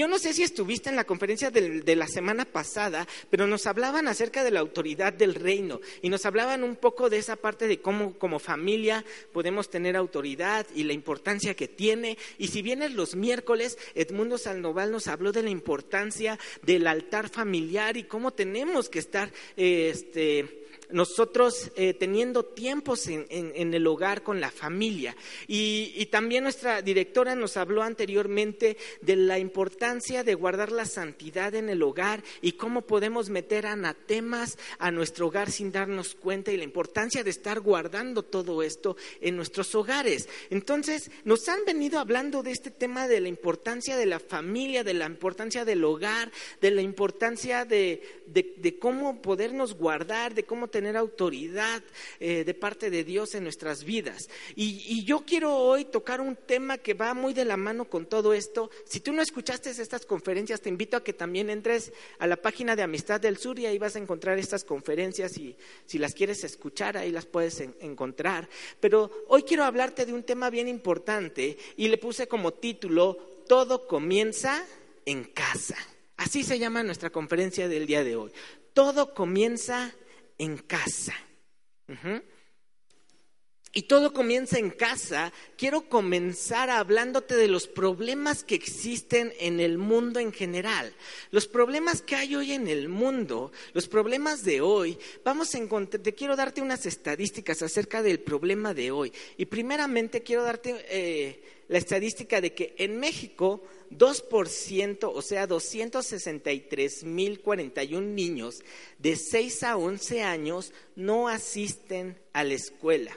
Yo no sé si estuviste en la conferencia de, la semana pasada, pero nos hablaban acerca de la autoridad del reino y nos hablaban un poco de esa parte de cómo como familia podemos tener autoridad y la importancia que tiene. Y si vienes los miércoles, Edmundo Sandoval nos habló de la importancia del altar familiar y cómo tenemos que estar este, nosotros eh, teniendo tiempos en, el hogar con la familia. Y, también nuestra directora nos habló anteriormente de la importancia de guardar la santidad en el hogar y cómo podemos meter anatemas a nuestro hogar sin darnos cuenta y la importancia de estar guardando todo esto en nuestros hogares. Entonces, nos han venido hablando de este tema de la importancia de la familia, de la importancia del hogar, de la importancia de, de cómo podernos guardar, de cómo tener tener autoridad eh, de parte de Dios en nuestras vidas. Y, yo quiero hoy tocar un tema que va muy de la mano con todo esto. Si tú no escuchaste estas conferencias, te invito a que también entres a la página de Amistad del Sur y ahí vas a encontrar estas conferencias y si las quieres escuchar, ahí las puedes encontrar. Pero hoy quiero hablarte de un tema bien importante y le puse como título, Todo comienza en casa. Así se llama nuestra conferencia del día de hoy. Todo comienza en casa. Y todo comienza en casa. Quiero comenzar hablándote de los problemas que existen en el mundo en general. Los problemas que hay hoy en el mundo, los problemas de hoy. Vamos a encontrar, te quiero darte unas estadísticas acerca del problema de hoy. Y primeramente quiero darte eh, la estadística de que en México 2%, o sea, 263.041 niños de 6 a 11 años no asisten a la escuela.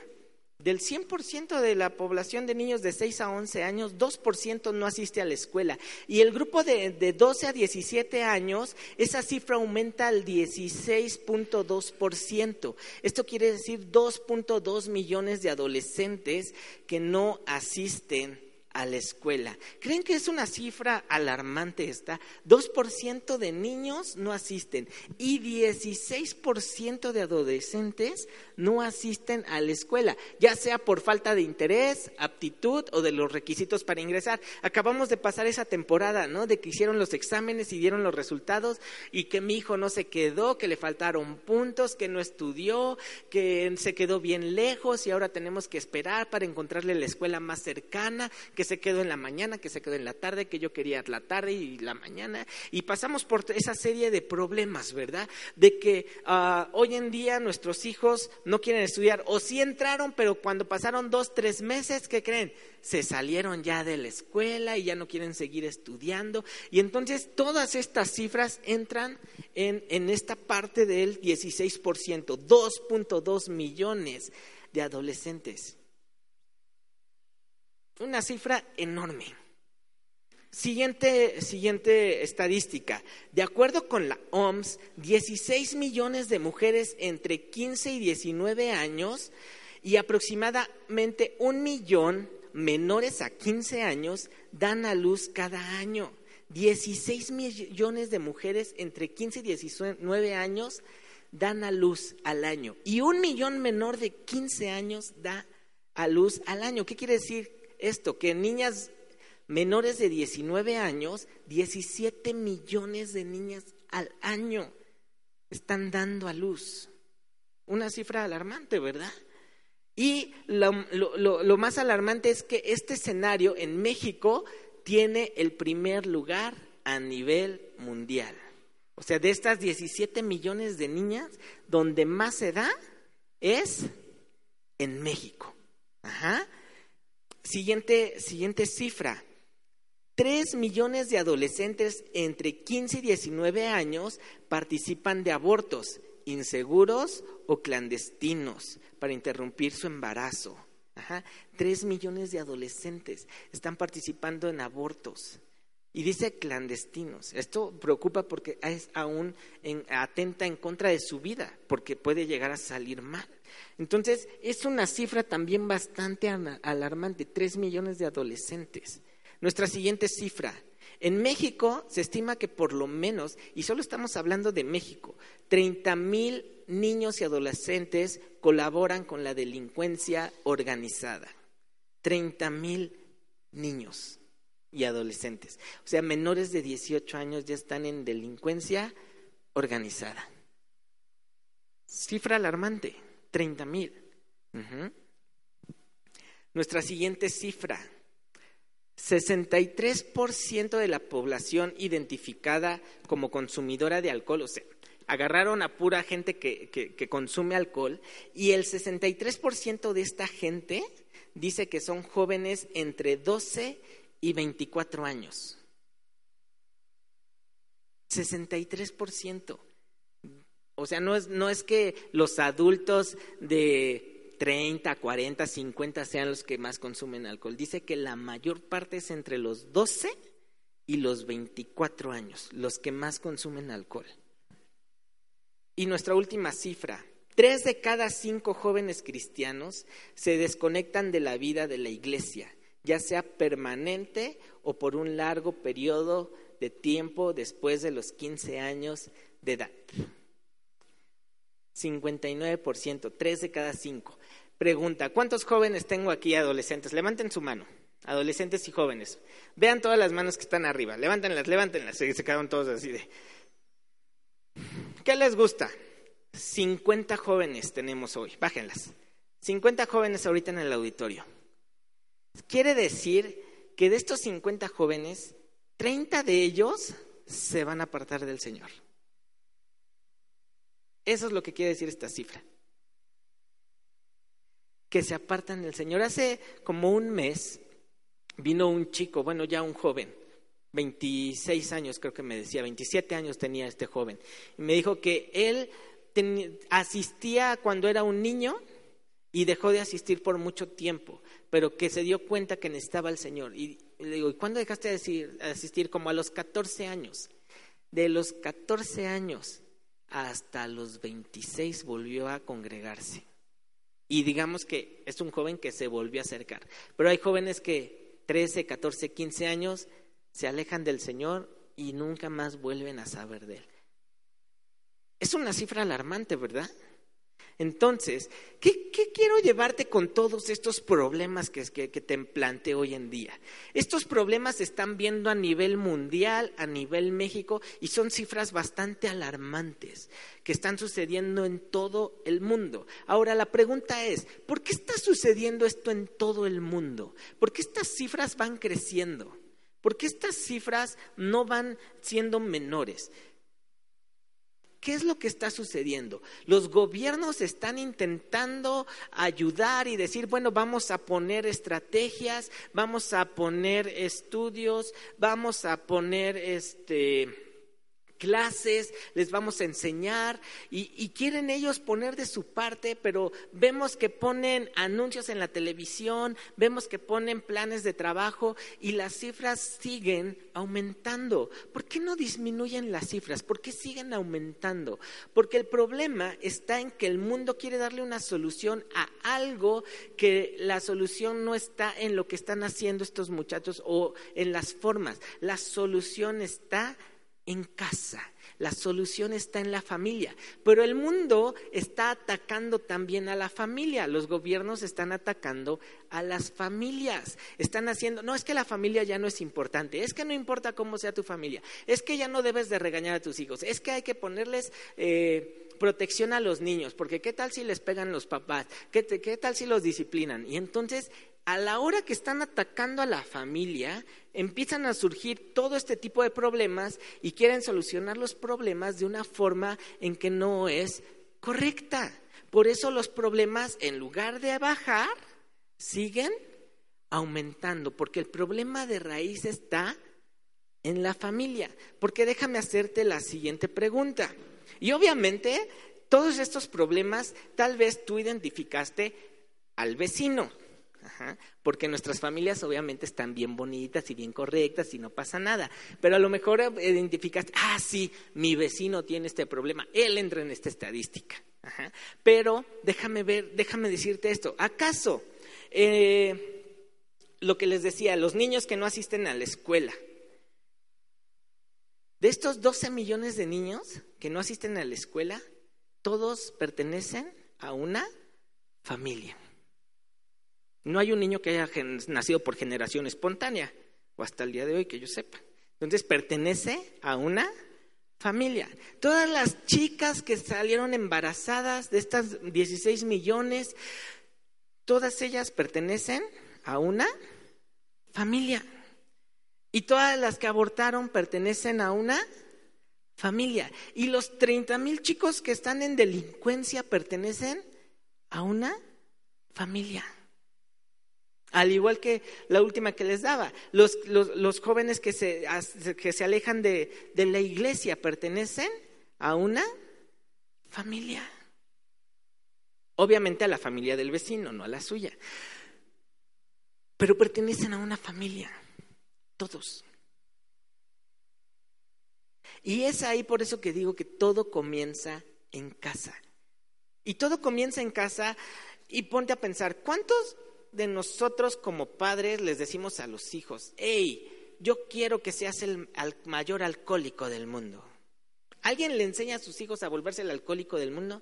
Del 100% de la población de niños de 6 a 11 años, 2% no asiste a la escuela. Y el grupo de, de 12 a 17 años, esa cifra aumenta al 16.2%. Esto quiere decir 2.2 millones de adolescentes que no asisten a la escuela. ¿Creen que es una cifra alarmante esta? 2% de niños no asisten y 16% de adolescentes no asisten a la escuela, ya sea por falta de interés, aptitud o de los requisitos para ingresar. Acabamos de pasar esa temporada, ¿no? De que hicieron los exámenes y dieron los resultados y que mi hijo no se quedó, que le faltaron puntos, que no estudió, que se quedó bien lejos y ahora tenemos que esperar para encontrarle la escuela más cercana, que se quedó en la mañana, que se quedó en la tarde, que yo quería la tarde y la mañana. Y pasamos por esa serie de problemas, ¿verdad? De que ah, hoy en día nuestros hijos no quieren estudiar o sí entraron, pero cuando pasaron dos, tres meses, ¿qué creen? Se salieron ya de la escuela y ya no quieren seguir estudiando. Y entonces todas estas cifras entran en, en esta parte del 16%, 2.2 millones de adolescentes una cifra enorme. Siguiente, siguiente estadística. De acuerdo con la OMS, 16 millones de mujeres entre 15 y 19 años y aproximadamente un millón menores a 15 años dan a luz cada año. 16 millones de mujeres entre 15 y 19 años dan a luz al año. Y un millón menor de 15 años da a luz al año. ¿Qué quiere decir? Esto, que niñas menores de 19 años, 17 millones de niñas al año están dando a luz. Una cifra alarmante, ¿verdad? Y lo, lo, más alarmante es que este escenario en México tiene el primer lugar a nivel mundial. O sea, de estas 17 millones de niñas, donde más se da es en México. Ajá. Siguiente, siguiente cifra. Tres millones de adolescentes entre 15 y 19 años participan de abortos inseguros o clandestinos para interrumpir su embarazo. Tres millones de adolescentes están participando en abortos. Y dice clandestinos. Esto preocupa porque es aún atenta en contra de su vida, porque puede llegar a salir mal. Entonces, es una cifra también bastante alarmante, tres millones de adolescentes. Nuestra siguiente cifra. En México se estima que por lo menos, y solo estamos hablando de México, 30 mil niños y adolescentes colaboran con la delincuencia organizada. 30 mil niños. Y adolescentes. O sea, menores de 18 años ya están en delincuencia organizada. Cifra alarmante, 30 mil. Nuestra siguiente cifra, 63% de la población identificada como consumidora de alcohol, o sea, agarraron a pura gente que, que consume alcohol y el 63% de esta gente dice que son jóvenes entre 12 y 24 años. 63%. O sea, no es, no es que los adultos de 30, 40, 50 sean los que más consumen alcohol. Dice que la mayor parte es entre los 12 y los 24 años, los que más consumen alcohol. Y nuestra última cifra, tres de cada cinco jóvenes cristianos se desconectan de la vida de la iglesia, ya sea permanente o por un largo periodo de tiempo después de los 15 años de edad. 59%, tres de cada cinco. Pregunta, ¿cuántos jóvenes tengo aquí adolescentes? Levanten su mano, adolescentes y jóvenes. Vean todas las manos que están arriba, levántenlas, levántenlas. Se quedaron todos así de... ¿Qué les gusta? 50 jóvenes tenemos hoy, bájenlas. 50 jóvenes ahorita en el auditorio. Quiere decir que de estos 50 jóvenes, 30 de ellos se van a apartar del Señor. Eso es lo que quiere decir esta cifra. Que se apartan del Señor. Hace como un mes vino un chico, bueno, ya un joven, 26 años creo que me decía, 27 años tenía este joven, y me dijo que él asistía cuando era un niño y dejó de asistir por mucho tiempo, pero que se dio cuenta que necesitaba al Señor. Y le digo, ¿y cuándo dejaste de asistir? Como a los 14 años. De los 14 años hasta los 26 volvió a congregarse. Y digamos que es un joven que se volvió a acercar. Pero hay jóvenes que 13, 14, 15 años se alejan del Señor y nunca más vuelven a saber de Él. Es una cifra alarmante, ¿verdad? Entonces, ¿qué, quiero llevarte con todos estos problemas que, que, te planteo hoy en día? Estos problemas se están viendo a nivel mundial, a nivel México, y son cifras bastante alarmantes que están sucediendo en todo el mundo. Ahora, la pregunta es, ¿por qué está sucediendo esto en todo el mundo? ¿Por qué estas cifras van creciendo? ¿Por qué estas cifras no van siendo menores? ¿Qué es lo que está sucediendo? Los gobiernos están intentando ayudar y decir, bueno, vamos a poner estrategias, vamos a poner estudios, vamos a poner este clases, les vamos a enseñar y, quieren ellos poner de su parte, pero vemos que ponen anuncios en la televisión, vemos que ponen planes de trabajo y las cifras siguen aumentando. ¿Por qué no disminuyen las cifras? ¿Por qué siguen aumentando? Porque el problema está en que el mundo quiere darle una solución a algo que la solución no está en lo que están haciendo estos muchachos o en las formas. La solución está casa. La solución está en la familia. Pero el mundo está atacando también a la familia. Los gobiernos están atacando a las familias. Están haciendo, no es que la familia ya no es importante, es que no importa cómo sea tu familia, es que ya no debes de regañar a tus hijos, es que hay que ponerles... Eh, protección a los niños, porque qué tal si les pegan los papás, ¿Qué, qué tal si los disciplinan. Y entonces a la hora que están atacando a la familia, empiezan a surgir todo este tipo de problemas y quieren solucionar los problemas de una forma en que no es correcta. Por eso los problemas, en lugar de bajar, siguen aumentando, porque el problema de raíz está en la familia. Porque déjame hacerte la siguiente pregunta. Y obviamente, todos estos problemas tal vez tú identificaste al vecino porque nuestras familias obviamente están bien bonitas y bien correctas y no pasa nada. Pero a lo mejor identificaste, ah, sí, mi vecino tiene este problema, él entra en esta estadística. Pero déjame ver, déjame decirte esto. ¿Acaso eh, lo que les decía, los niños que no asisten a la escuela, de estos 12 millones de niños que no asisten a la escuela, todos pertenecen a una familia. No hay un niño que haya nacido por generación espontánea. o hasta el día de hoy que yo sepa. Entonces pertenece a una familia. Todas las chicas que salieron embarazadas de estas 16 millones, todas ellas pertenecen a una familia. Y todas las que abortaron pertenecen a una familia. Y los 30 mil chicos que están en delincuencia pertenecen a una familia. Al igual que la última que les daba, los, los, jóvenes que se, que se alejan de, de la iglesia pertenecen a una familia. Obviamente a la familia del vecino, no a la suya. Pero pertenecen a una familia, todos. Y es ahí por eso que digo que todo comienza en casa. Y todo comienza en casa y ponte a pensar, ¿cuántos de nosotros como padres les decimos a los hijos, hey, yo quiero que seas el, mayor alcohólico del mundo? ¿Alguien le enseña a sus hijos a volverse el alcohólico del mundo?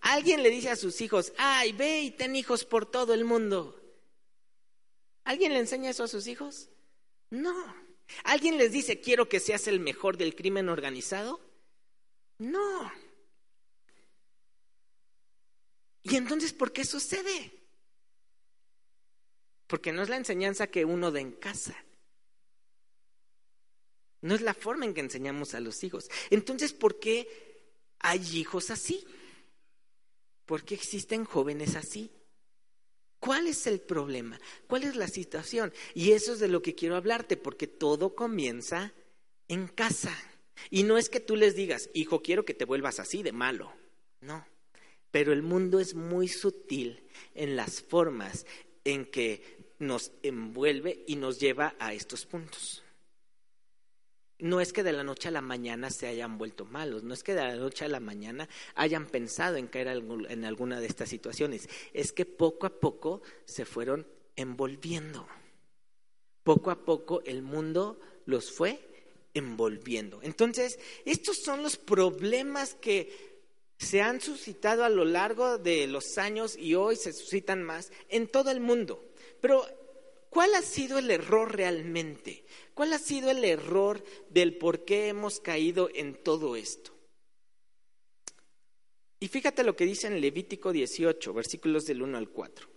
¿Alguien le dice a sus hijos, ay, ve y ten hijos por todo el mundo? ¿Alguien le enseña eso a sus hijos? No. ¿Alguien les dice, quiero que seas el mejor del crimen organizado? No. ¿Y entonces por qué sucede? Porque no es la enseñanza que uno da en casa. No es la forma en que enseñamos a los hijos. Entonces, ¿por qué hay hijos así? ¿Por qué existen jóvenes así? ¿Cuál es el problema? ¿Cuál es la situación? Y eso es de lo que quiero hablarte, porque todo comienza en casa. Y no es que tú les digas, hijo, quiero que te vuelvas así de malo. No. Pero el mundo es muy sutil en las formas en que nos envuelve y nos lleva a estos puntos. No es que de la noche a la mañana se hayan vuelto malos, no es que de la noche a la mañana hayan pensado en caer en alguna de estas situaciones, es que poco a poco se fueron envolviendo. Poco a poco el mundo los fue envolviendo. Entonces, estos son los problemas que se han suscitado a lo largo de los años y hoy se suscitan más en todo el mundo. Pero, ¿cuál ha sido el error realmente? ¿Cuál ha sido el error del por qué hemos caído en todo esto? Y fíjate lo que dice en Levítico 18, versículos del 1 al 4.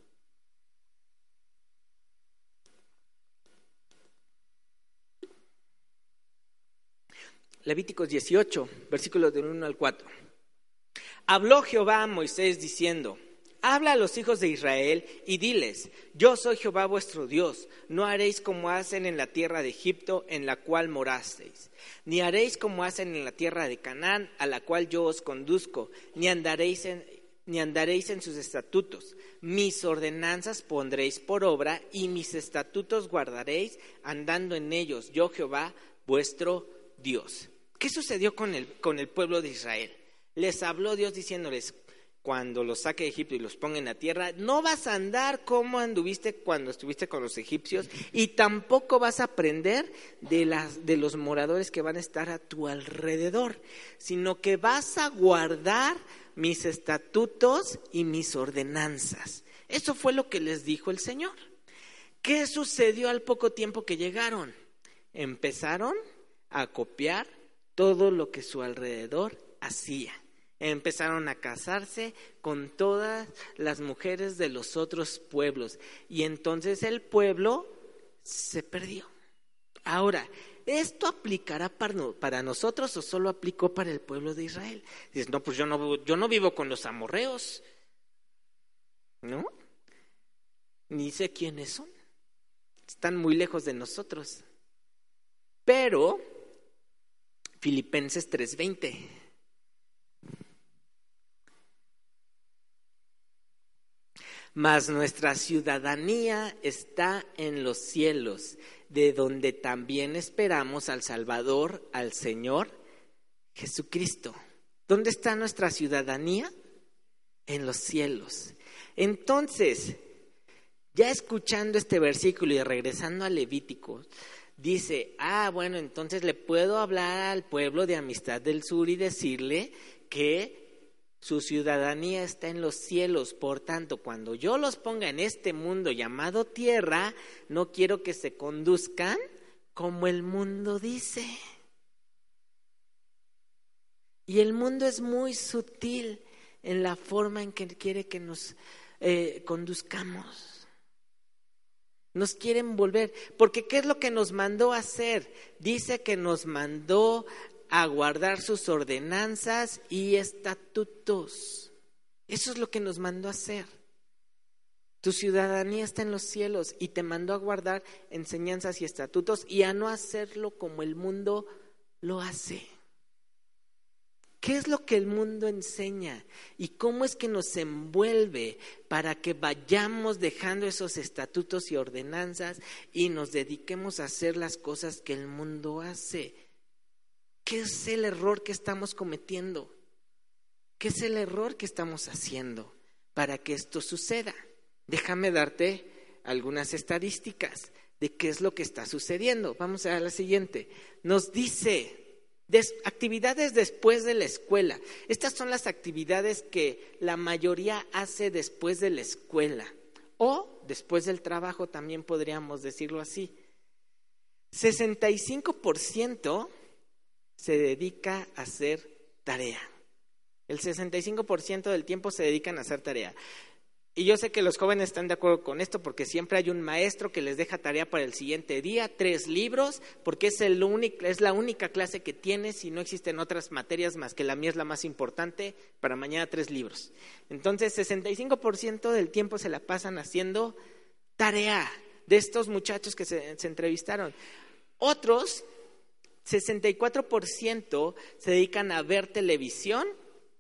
Levíticos 18, versículos del 1 al 4. Habló Jehová a Moisés diciendo, Habla a los hijos de Israel y diles, yo soy Jehová vuestro Dios, no haréis como hacen en la tierra de Egipto en la cual morasteis, ni haréis como hacen en la tierra de Canaán a la cual yo os conduzco, ni andaréis en, ni andaréis en sus estatutos. Mis ordenanzas pondréis por obra y mis estatutos guardaréis andando en ellos, yo Jehová vuestro Dios. ¿Qué sucedió con el, con el pueblo de Israel? Les habló Dios diciéndoles, cuando los saque de Egipto y los ponga en la tierra, no vas a andar como anduviste cuando estuviste con los egipcios y tampoco vas a aprender de, las, de los moradores que van a estar a tu alrededor, sino que vas a guardar mis estatutos y mis ordenanzas. Eso fue lo que les dijo el Señor. ¿Qué sucedió al poco tiempo que llegaron? Empezaron a copiar todo lo que su alrededor hacía Empezaron a casarse con todas las mujeres de los otros pueblos y entonces el pueblo se perdió. Ahora, ¿esto aplicará para, nosotros o solo aplicó para el pueblo de Israel? Dices, no, pues yo no, yo no vivo con los amorreos, ¿no? Ni sé quiénes son. Están muy lejos de nosotros. Pero, Filipenses 3:20 mas nuestra ciudadanía está en los cielos, de donde también esperamos al Salvador, al Señor Jesucristo. ¿Dónde está nuestra ciudadanía? En los cielos. Entonces, ya escuchando este versículo y regresando a Levítico, dice, ah, bueno, entonces le puedo hablar al pueblo de Amistad del Sur y decirle que Su ciudadanía está en los cielos, por tanto, cuando yo los ponga en este mundo llamado tierra, no quiero que se conduzcan como el mundo dice. Y el mundo es muy sutil en la forma en que quiere que nos eh, conduzcamos. Nos quieren volver, porque ¿qué es lo que nos mandó hacer? Dice que nos mandó a guardar sus ordenanzas y estatutos. Eso es lo que nos mandó a hacer. Tu ciudadanía está en los cielos y te mandó a guardar enseñanzas y estatutos y a no hacerlo como el mundo lo hace. ¿Qué es lo que el mundo enseña? ¿Y cómo es que nos envuelve para que vayamos dejando esos estatutos y ordenanzas y nos dediquemos a hacer las cosas que el mundo hace? ¿Qué es el error que estamos cometiendo? ¿Qué es el error que estamos haciendo para que esto suceda? Déjame darte algunas estadísticas de qué es lo que está sucediendo. Vamos a la siguiente. Nos dice actividades después de la escuela. Estas son las actividades que la mayoría hace después de la escuela o después del trabajo, también podríamos decirlo así. 65% se dedica a hacer tarea. El 65% del tiempo se dedican a hacer tarea. Y yo sé que los jóvenes están de acuerdo con esto porque siempre hay un maestro que les deja tarea para el siguiente día, tres libros, porque es, el es la única clase que tienes y no existen otras materias más que la mía es la más importante, para mañana tres libros. Entonces, 65% del tiempo se la pasan haciendo tarea de estos muchachos que se, se entrevistaron. Otros, 64% se dedican a ver televisión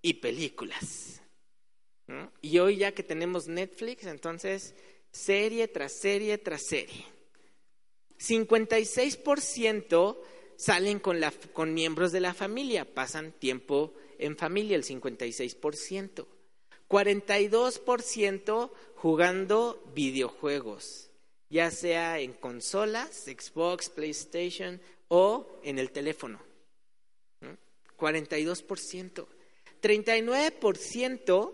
y películas. Y hoy ya que tenemos Netflix, entonces serie tras serie tras serie. 56% salen con, la, con miembros de la familia, pasan tiempo en familia, el 56%. 42% jugando videojuegos, ya sea en consolas, Xbox, PlayStation o en el teléfono. 42%. 39%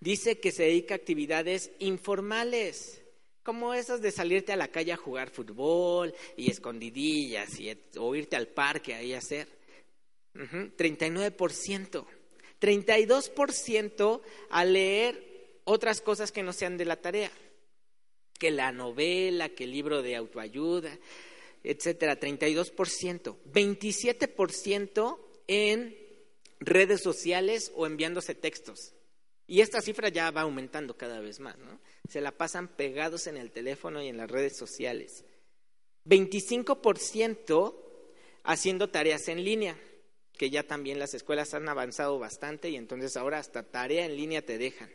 dice que se dedica a actividades informales, como esas de salirte a la calle a jugar fútbol y escondidillas y, o irte al parque ahí a hacer. 39%. 32% a leer otras cosas que no sean de la tarea, que la novela, que el libro de autoayuda, etcétera, 32%. 27% en redes sociales o enviándose textos. Y esta cifra ya va aumentando cada vez más, ¿no? Se la pasan pegados en el teléfono y en las redes sociales. 25% haciendo tareas en línea, que ya también las escuelas han avanzado bastante y entonces ahora hasta tarea en línea te dejan.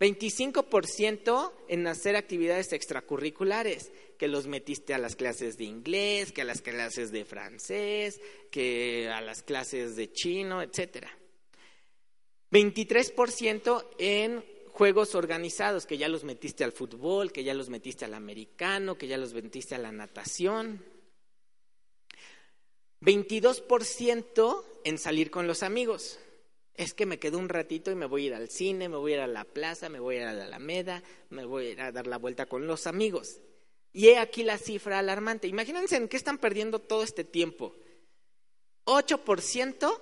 25% en hacer actividades extracurriculares, que los metiste a las clases de inglés, que a las clases de francés, que a las clases de chino, etcétera. 23% en juegos organizados, que ya los metiste al fútbol, que ya los metiste al americano, que ya los metiste a la natación. 22% en salir con los amigos. Es que me quedo un ratito y me voy a ir al cine, me voy a ir a la plaza, me voy a ir a la Alameda, me voy a ir a dar la vuelta con los amigos. Y he aquí la cifra alarmante. Imagínense en qué están perdiendo todo este tiempo. 8%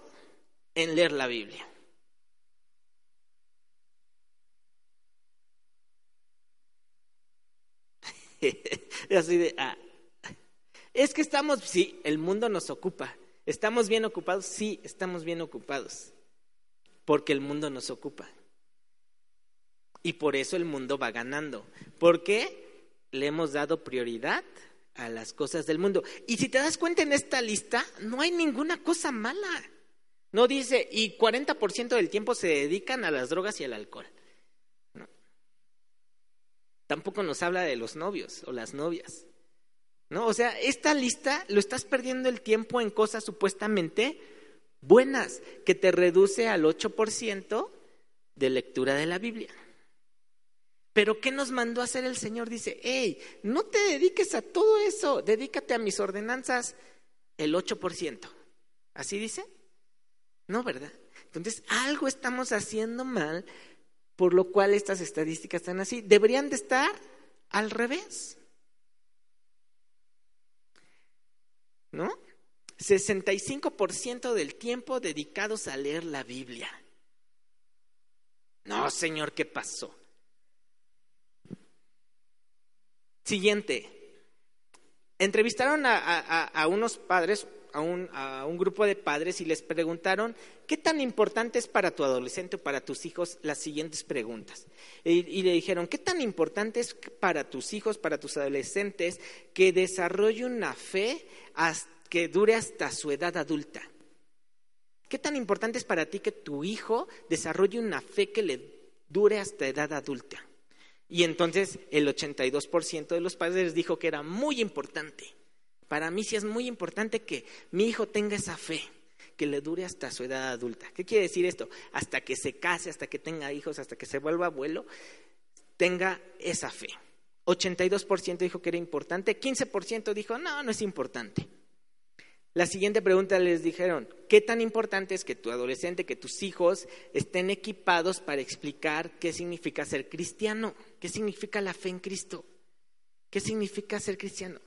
en leer la Biblia. Así de, ah. Es que estamos, sí, el mundo nos ocupa. ¿Estamos bien ocupados? Sí, estamos bien ocupados. Porque el mundo nos ocupa. Y por eso el mundo va ganando. Porque le hemos dado prioridad a las cosas del mundo. Y si te das cuenta en esta lista, no hay ninguna cosa mala. No dice, y 40% del tiempo se dedican a las drogas y al alcohol. Tampoco nos habla de los novios o las novias. ¿No? O sea, esta lista lo estás perdiendo el tiempo en cosas supuestamente buenas, que te reduce al 8% de lectura de la Biblia. Pero ¿qué nos mandó a hacer el Señor? Dice, hey, no te dediques a todo eso, dedícate a mis ordenanzas el 8%. ¿Así dice? No, ¿verdad? Entonces, algo estamos haciendo mal, por lo cual estas estadísticas están así. Deberían de estar al revés. ¿No? 65% del tiempo dedicados a leer la Biblia. No, Señor, ¿qué pasó? Siguiente. Entrevistaron a, unos padres, a un, a un, grupo de padres y les preguntaron, ¿qué tan importante es para tu adolescente o para tus hijos las siguientes preguntas? Y, y, le dijeron, ¿qué tan importante es para tus hijos, para tus adolescentes, que desarrolle una fe que dure hasta su edad adulta? ¿Qué tan importante es para ti que tu hijo desarrolle una fe que le dure hasta edad adulta? Y entonces el 82% de los padres dijo que era muy importante. Para mí sí es muy importante que mi hijo tenga esa fe, que le dure hasta su edad adulta. ¿Qué quiere decir esto? Hasta que se case, hasta que tenga hijos, hasta que se vuelva abuelo, tenga esa fe. 82% dijo que era importante, 15% dijo, no, no es importante. La siguiente pregunta les dijeron, ¿qué tan importante es que tu adolescente, que tus hijos estén equipados para explicar qué significa ser cristiano? ¿Qué significa la fe en Cristo? ¿Qué significa ser cristiano?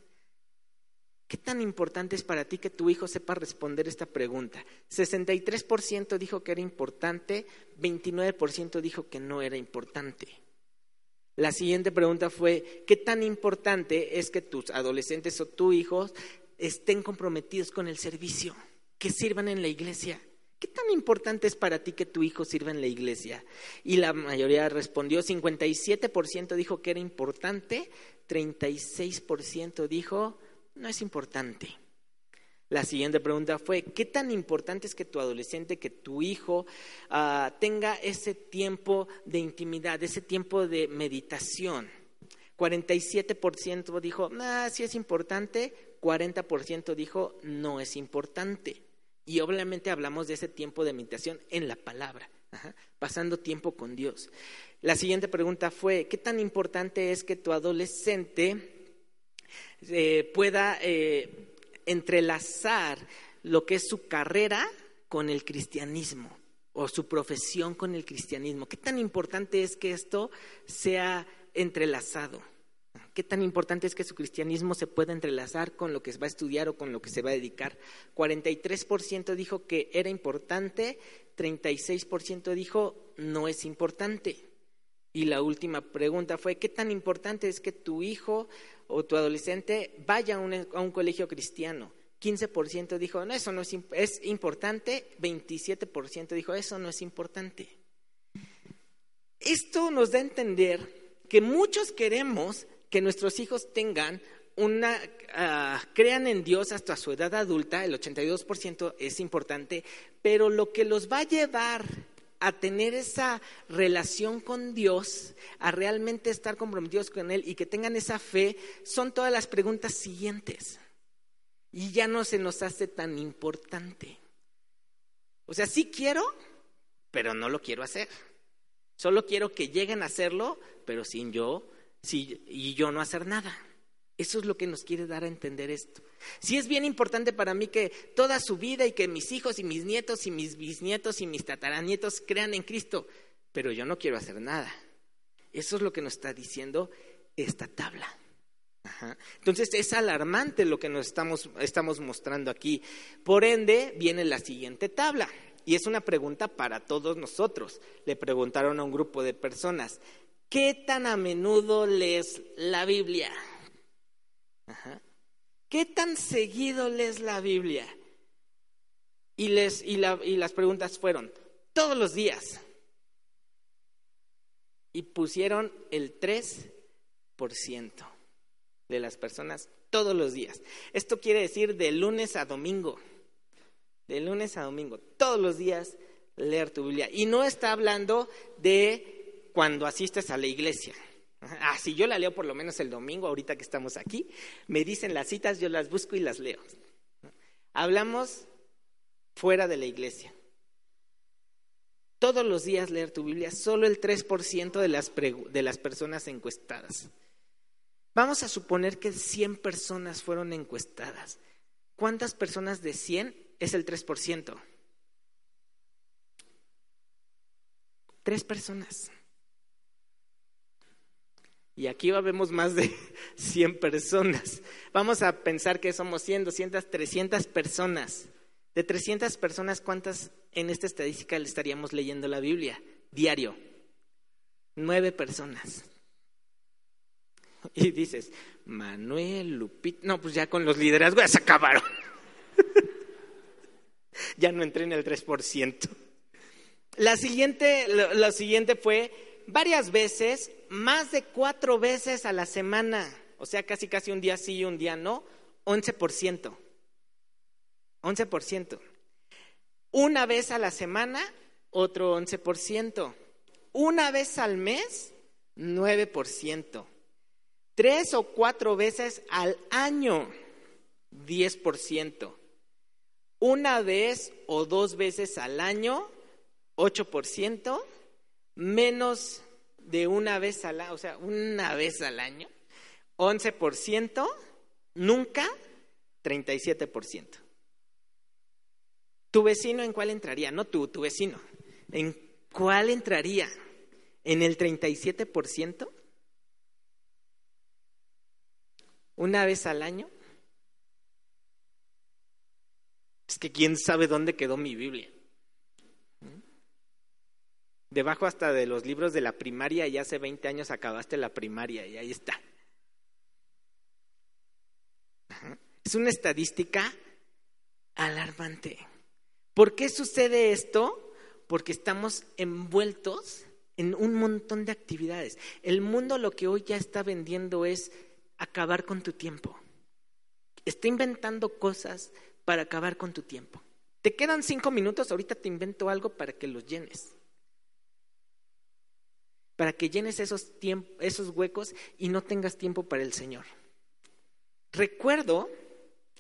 ¿Qué tan importante es para ti que tu hijo sepa responder esta pregunta? 63% dijo que era importante, 29% dijo que no era importante. La siguiente pregunta fue, ¿qué tan importante es que tus adolescentes o tu hijo estén comprometidos con el servicio, que sirvan en la iglesia. ¿Qué tan importante es para ti que tu hijo sirva en la iglesia? Y la mayoría respondió, 57% dijo que era importante, 36% dijo, no es importante. La siguiente pregunta fue, ¿qué tan importante es que tu adolescente, que tu hijo ah, tenga ese tiempo de intimidad, ese tiempo de meditación? 47% dijo, ah, sí es importante, 40% dijo no es importante. Y obviamente hablamos de ese tiempo de meditación en la palabra, pasando tiempo con Dios. La siguiente pregunta fue, ¿qué tan importante es que tu adolescente eh, pueda eh, entrelazar lo que es su carrera con el cristianismo o su profesión con el cristianismo? ¿Qué tan importante es que esto sea entrelazado? ¿Qué tan importante es que su cristianismo se pueda entrelazar con lo que va a estudiar o con lo que se va a dedicar? 43% dijo que era importante, 36% dijo no es importante. Y la última pregunta fue, ¿qué tan importante es que tu hijo o tu adolescente vaya a un, colegio cristiano? 15% dijo, no, eso no es, es importante, 27% dijo, eso no es importante. Esto nos da a entender que muchos queremos que nuestros hijos tengan una, ah, crean en Dios hasta su edad adulta, el 82% es importante, pero lo que los va a llevar a tener esa relación con Dios, a realmente estar comprometidos con Él y que tengan esa fe, son todas las preguntas siguientes. Y ya no se nos hace tan importante. O sea, sí quiero, pero no lo quiero hacer. Solo quiero que lleguen a hacerlo, pero sin yo y yo no hacer nada. Eso es lo que nos quiere dar a entender esto. Si es bien importante para mí que toda su vida y que mis hijos y mis nietos y mis bisnietos y mis tataranietos crean en Cristo, pero yo no quiero hacer nada. Eso es lo que nos está diciendo esta tabla. Entonces es alarmante lo que nos estamos, estamos mostrando aquí. Por ende, viene la siguiente tabla. Y es una pregunta para todos nosotros. Le preguntaron a un grupo de personas, ¿Qué tan a menudo lees la Biblia? ¿Qué tan seguido lees la Biblia? Y, les, y, y las preguntas fueron, todos los días. Y pusieron el 3% de las personas todos los días. Esto quiere decir de lunes a domingo. De lunes a domingo, todos los días leer tu Biblia. Y no está hablando de cuando asistes a la iglesia. Ah, si yo la leo por lo menos el domingo, ahorita que estamos aquí, me dicen las citas, yo las busco y las leo. Hablamos fuera de la iglesia. Todos los días leer tu Biblia, solo el 3% de las, de las personas encuestadas. Vamos a suponer que 100 personas fueron encuestadas. ¿Cuántas personas de 100 es el 3%? Tres personas. Y aquí vemos más de 100 personas. Vamos a pensar que somos 100, 200, 300 personas. De 300 personas, ¿cuántas en esta estadística le estaríamos leyendo la Biblia? Diario. Nueve personas. Y dices, Manuel, Lupita, no, pues ya con los liderazgos se acabaron. ya no entré en el 3%. La siguiente, lo, siguiente fue varias veces, más de cuatro veces a la semana, o sea, casi casi un día sí y un día no, 11%. 11%. Una vez a la semana, otro 11%. Una vez al mes, 9%. Tres o cuatro veces al año, 10%. Una vez o dos veces al año, 8%. Menos de una vez al año, o sea, una vez al año, 11%. Nunca, 37%. ¿Tu vecino en cuál entraría? No tú, tu vecino. ¿En cuál entraría? ¿En el 37%? ¿Una vez al año? Es que quién sabe dónde quedó mi Biblia. Debajo hasta de los libros de la primaria y hace 20 años acabaste la primaria y ahí está. Es una estadística alarmante. ¿Por qué sucede esto? Porque estamos envueltos en un montón de actividades. El mundo lo que hoy ya está vendiendo es acabar con tu tiempo. Está inventando cosas para acabar con tu tiempo. Te quedan cinco minutos, ahorita te invento algo para que los llenes. Para que llenes esos, huecos y no tengas tiempo para el Señor. Recuerdo,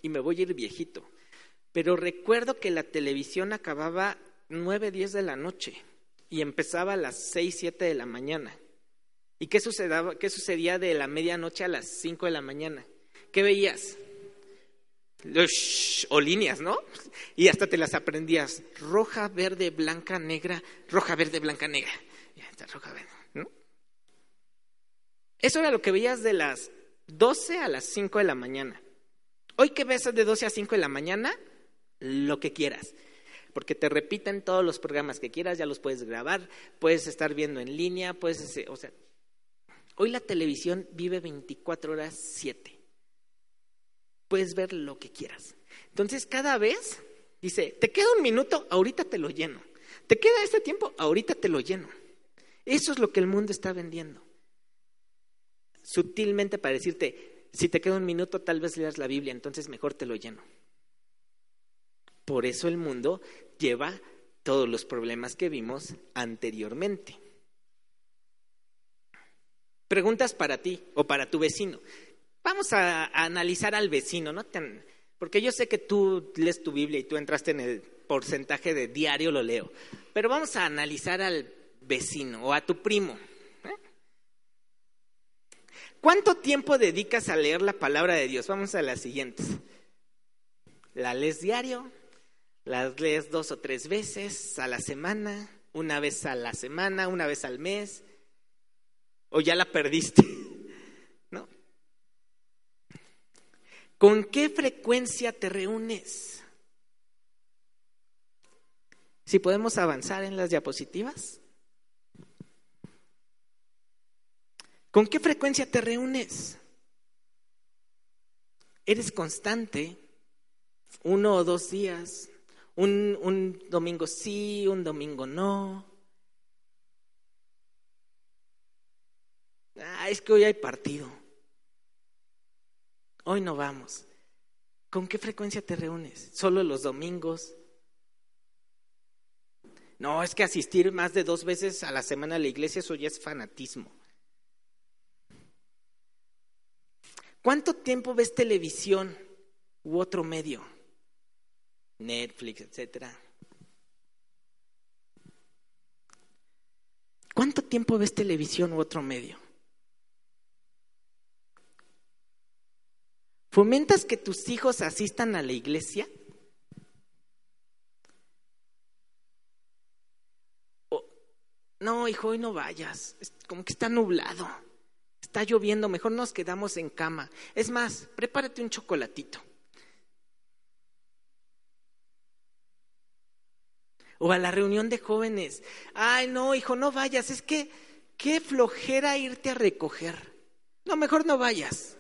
y me voy a ir viejito, pero recuerdo que la televisión acababa nueve, diez de la noche y empezaba a las seis, siete de la mañana. ¿Y qué, sucedía, qué sucedía de la medianoche a las cinco de la mañana? ¿Qué veías? o líneas, ¿no? Y hasta te las aprendías. Roja, verde, blanca, negra, roja, verde, blanca, negra. roja, verde, Eso era lo que veías de las doce a las cinco de la mañana. Hoy que ves de doce a cinco de la mañana, lo que quieras. Porque te repiten todos los programas que quieras, ya los puedes grabar, puedes estar viendo en línea, puedes, o sea, hoy la televisión vive 24 horas 7. Puedes ver lo que quieras. Entonces, cada vez dice, te queda un minuto, ahorita te lo lleno. Te queda este tiempo, ahorita te lo lleno. Eso es lo que el mundo está vendiendo. Sutilmente para decirte, si te queda un minuto, tal vez leas la Biblia, entonces mejor te lo lleno. Por eso el mundo lleva todos los problemas que vimos anteriormente. Preguntas para ti o para tu vecino. Vamos a, analizar al vecino, ¿no? porque yo sé que tú lees tu Biblia y tú entraste en el porcentaje de diario, lo leo. Pero vamos a analizar al vecino o a tu primo. ¿eh? ¿Cuánto tiempo dedicas a leer la palabra de Dios? Vamos a las siguientes. ¿La lees diario? Las lees dos o tres veces a la semana, una vez a la semana, una vez al mes, o ya la perdiste. ¿No? ¿Con qué frecuencia te reúnes? Si podemos avanzar en las diapositivas. ¿Con qué frecuencia te reúnes? ¿Eres constante? ¿Uno o dos días? Un, domingo sí, un domingo no. Ah, es que hoy hay partido. Hoy no vamos. ¿Con qué frecuencia te reúnes? ¿Solo los domingos? No, es que asistir más de dos veces a la semana a la iglesia, eso ya es fanatismo. ¿Cuánto tiempo ves televisión u otro medio? Netflix, etcétera. ¿Cuánto tiempo ves televisión u otro medio? ¿Fomentas que tus hijos asistan a la iglesia? no, no, hijo, hoy no vayas, como que está nublado, está lloviendo, mejor nos quedamos en cama. Es más, prepárate un chocolatito. O a la reunión de jóvenes, ay, no, hijo, no vayas, es que qué flojera irte a recoger. No, mejor no vayas.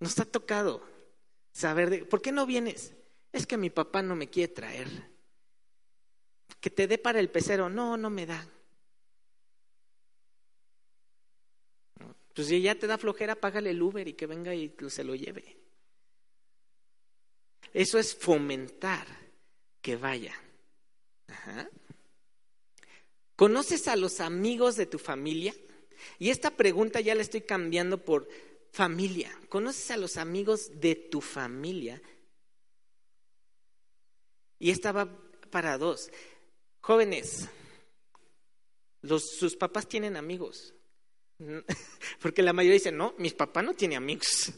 Nos ha tocado saber de, ¿por qué no vienes? Es que mi papá no me quiere traer. Que te dé para el pecero. No, no me da. Pues si ya te da flojera, págale el Uber y que venga y se lo lleve. Eso es fomentar que vaya. ¿Conoces a los amigos de tu familia? Y esta pregunta ya la estoy cambiando por familia. ¿Conoces a los amigos de tu familia? Y esta va para dos. Jóvenes, sus papás tienen amigos. Porque la mayoría dice, no, mis papás no tienen amigos.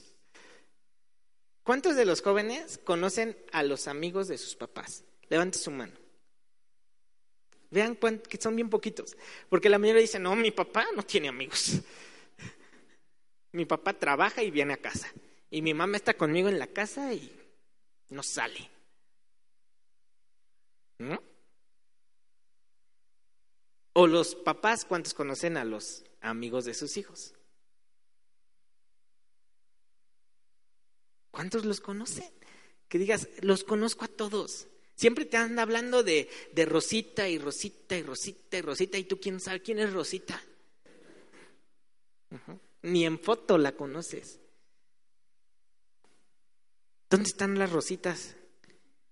¿Cuántos de los jóvenes conocen a los amigos de sus papás? Levante su mano. Vean que son bien poquitos. Porque la mayoría dice, no, mi papá no tiene amigos. Mi papá trabaja y viene a casa. Y mi mamá está conmigo en la casa y no sale. ¿No? O los papás, ¿cuántos conocen a los amigos de sus hijos? ¿Cuántos los conocen? Que digas, los conozco a todos. Siempre te andan hablando de, de Rosita y Rosita y Rosita y Rosita. ¿Y tú quién sabe quién es Rosita? Ni en foto la conoces. ¿Dónde están las rositas?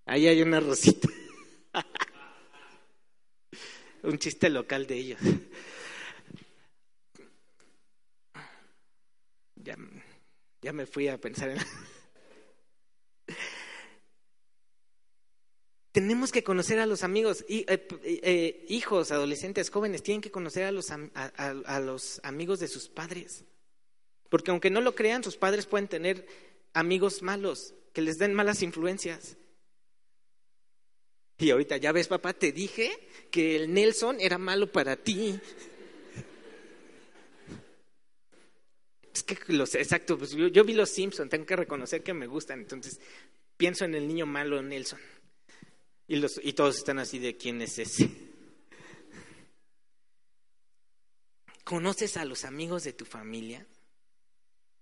Ahí hay una rosita. Un chiste local de ellos. Ya, ya me fui a pensar en... Tenemos que conocer a los amigos, y, eh, eh, hijos, adolescentes, jóvenes, tienen que conocer a los, a los amigos de sus padres. Porque aunque no lo crean, sus padres pueden tener amigos malos que les den malas influencias. Y ahorita, ya ves, papá, te dije que el Nelson era malo para ti. Es que los, exacto, pues yo, vi los Simpsons, tengo que reconocer que me gustan, entonces pienso en el niño malo Nelson. Y, los, y todos están así de quién es ese. ¿Conoces a los amigos de tu familia?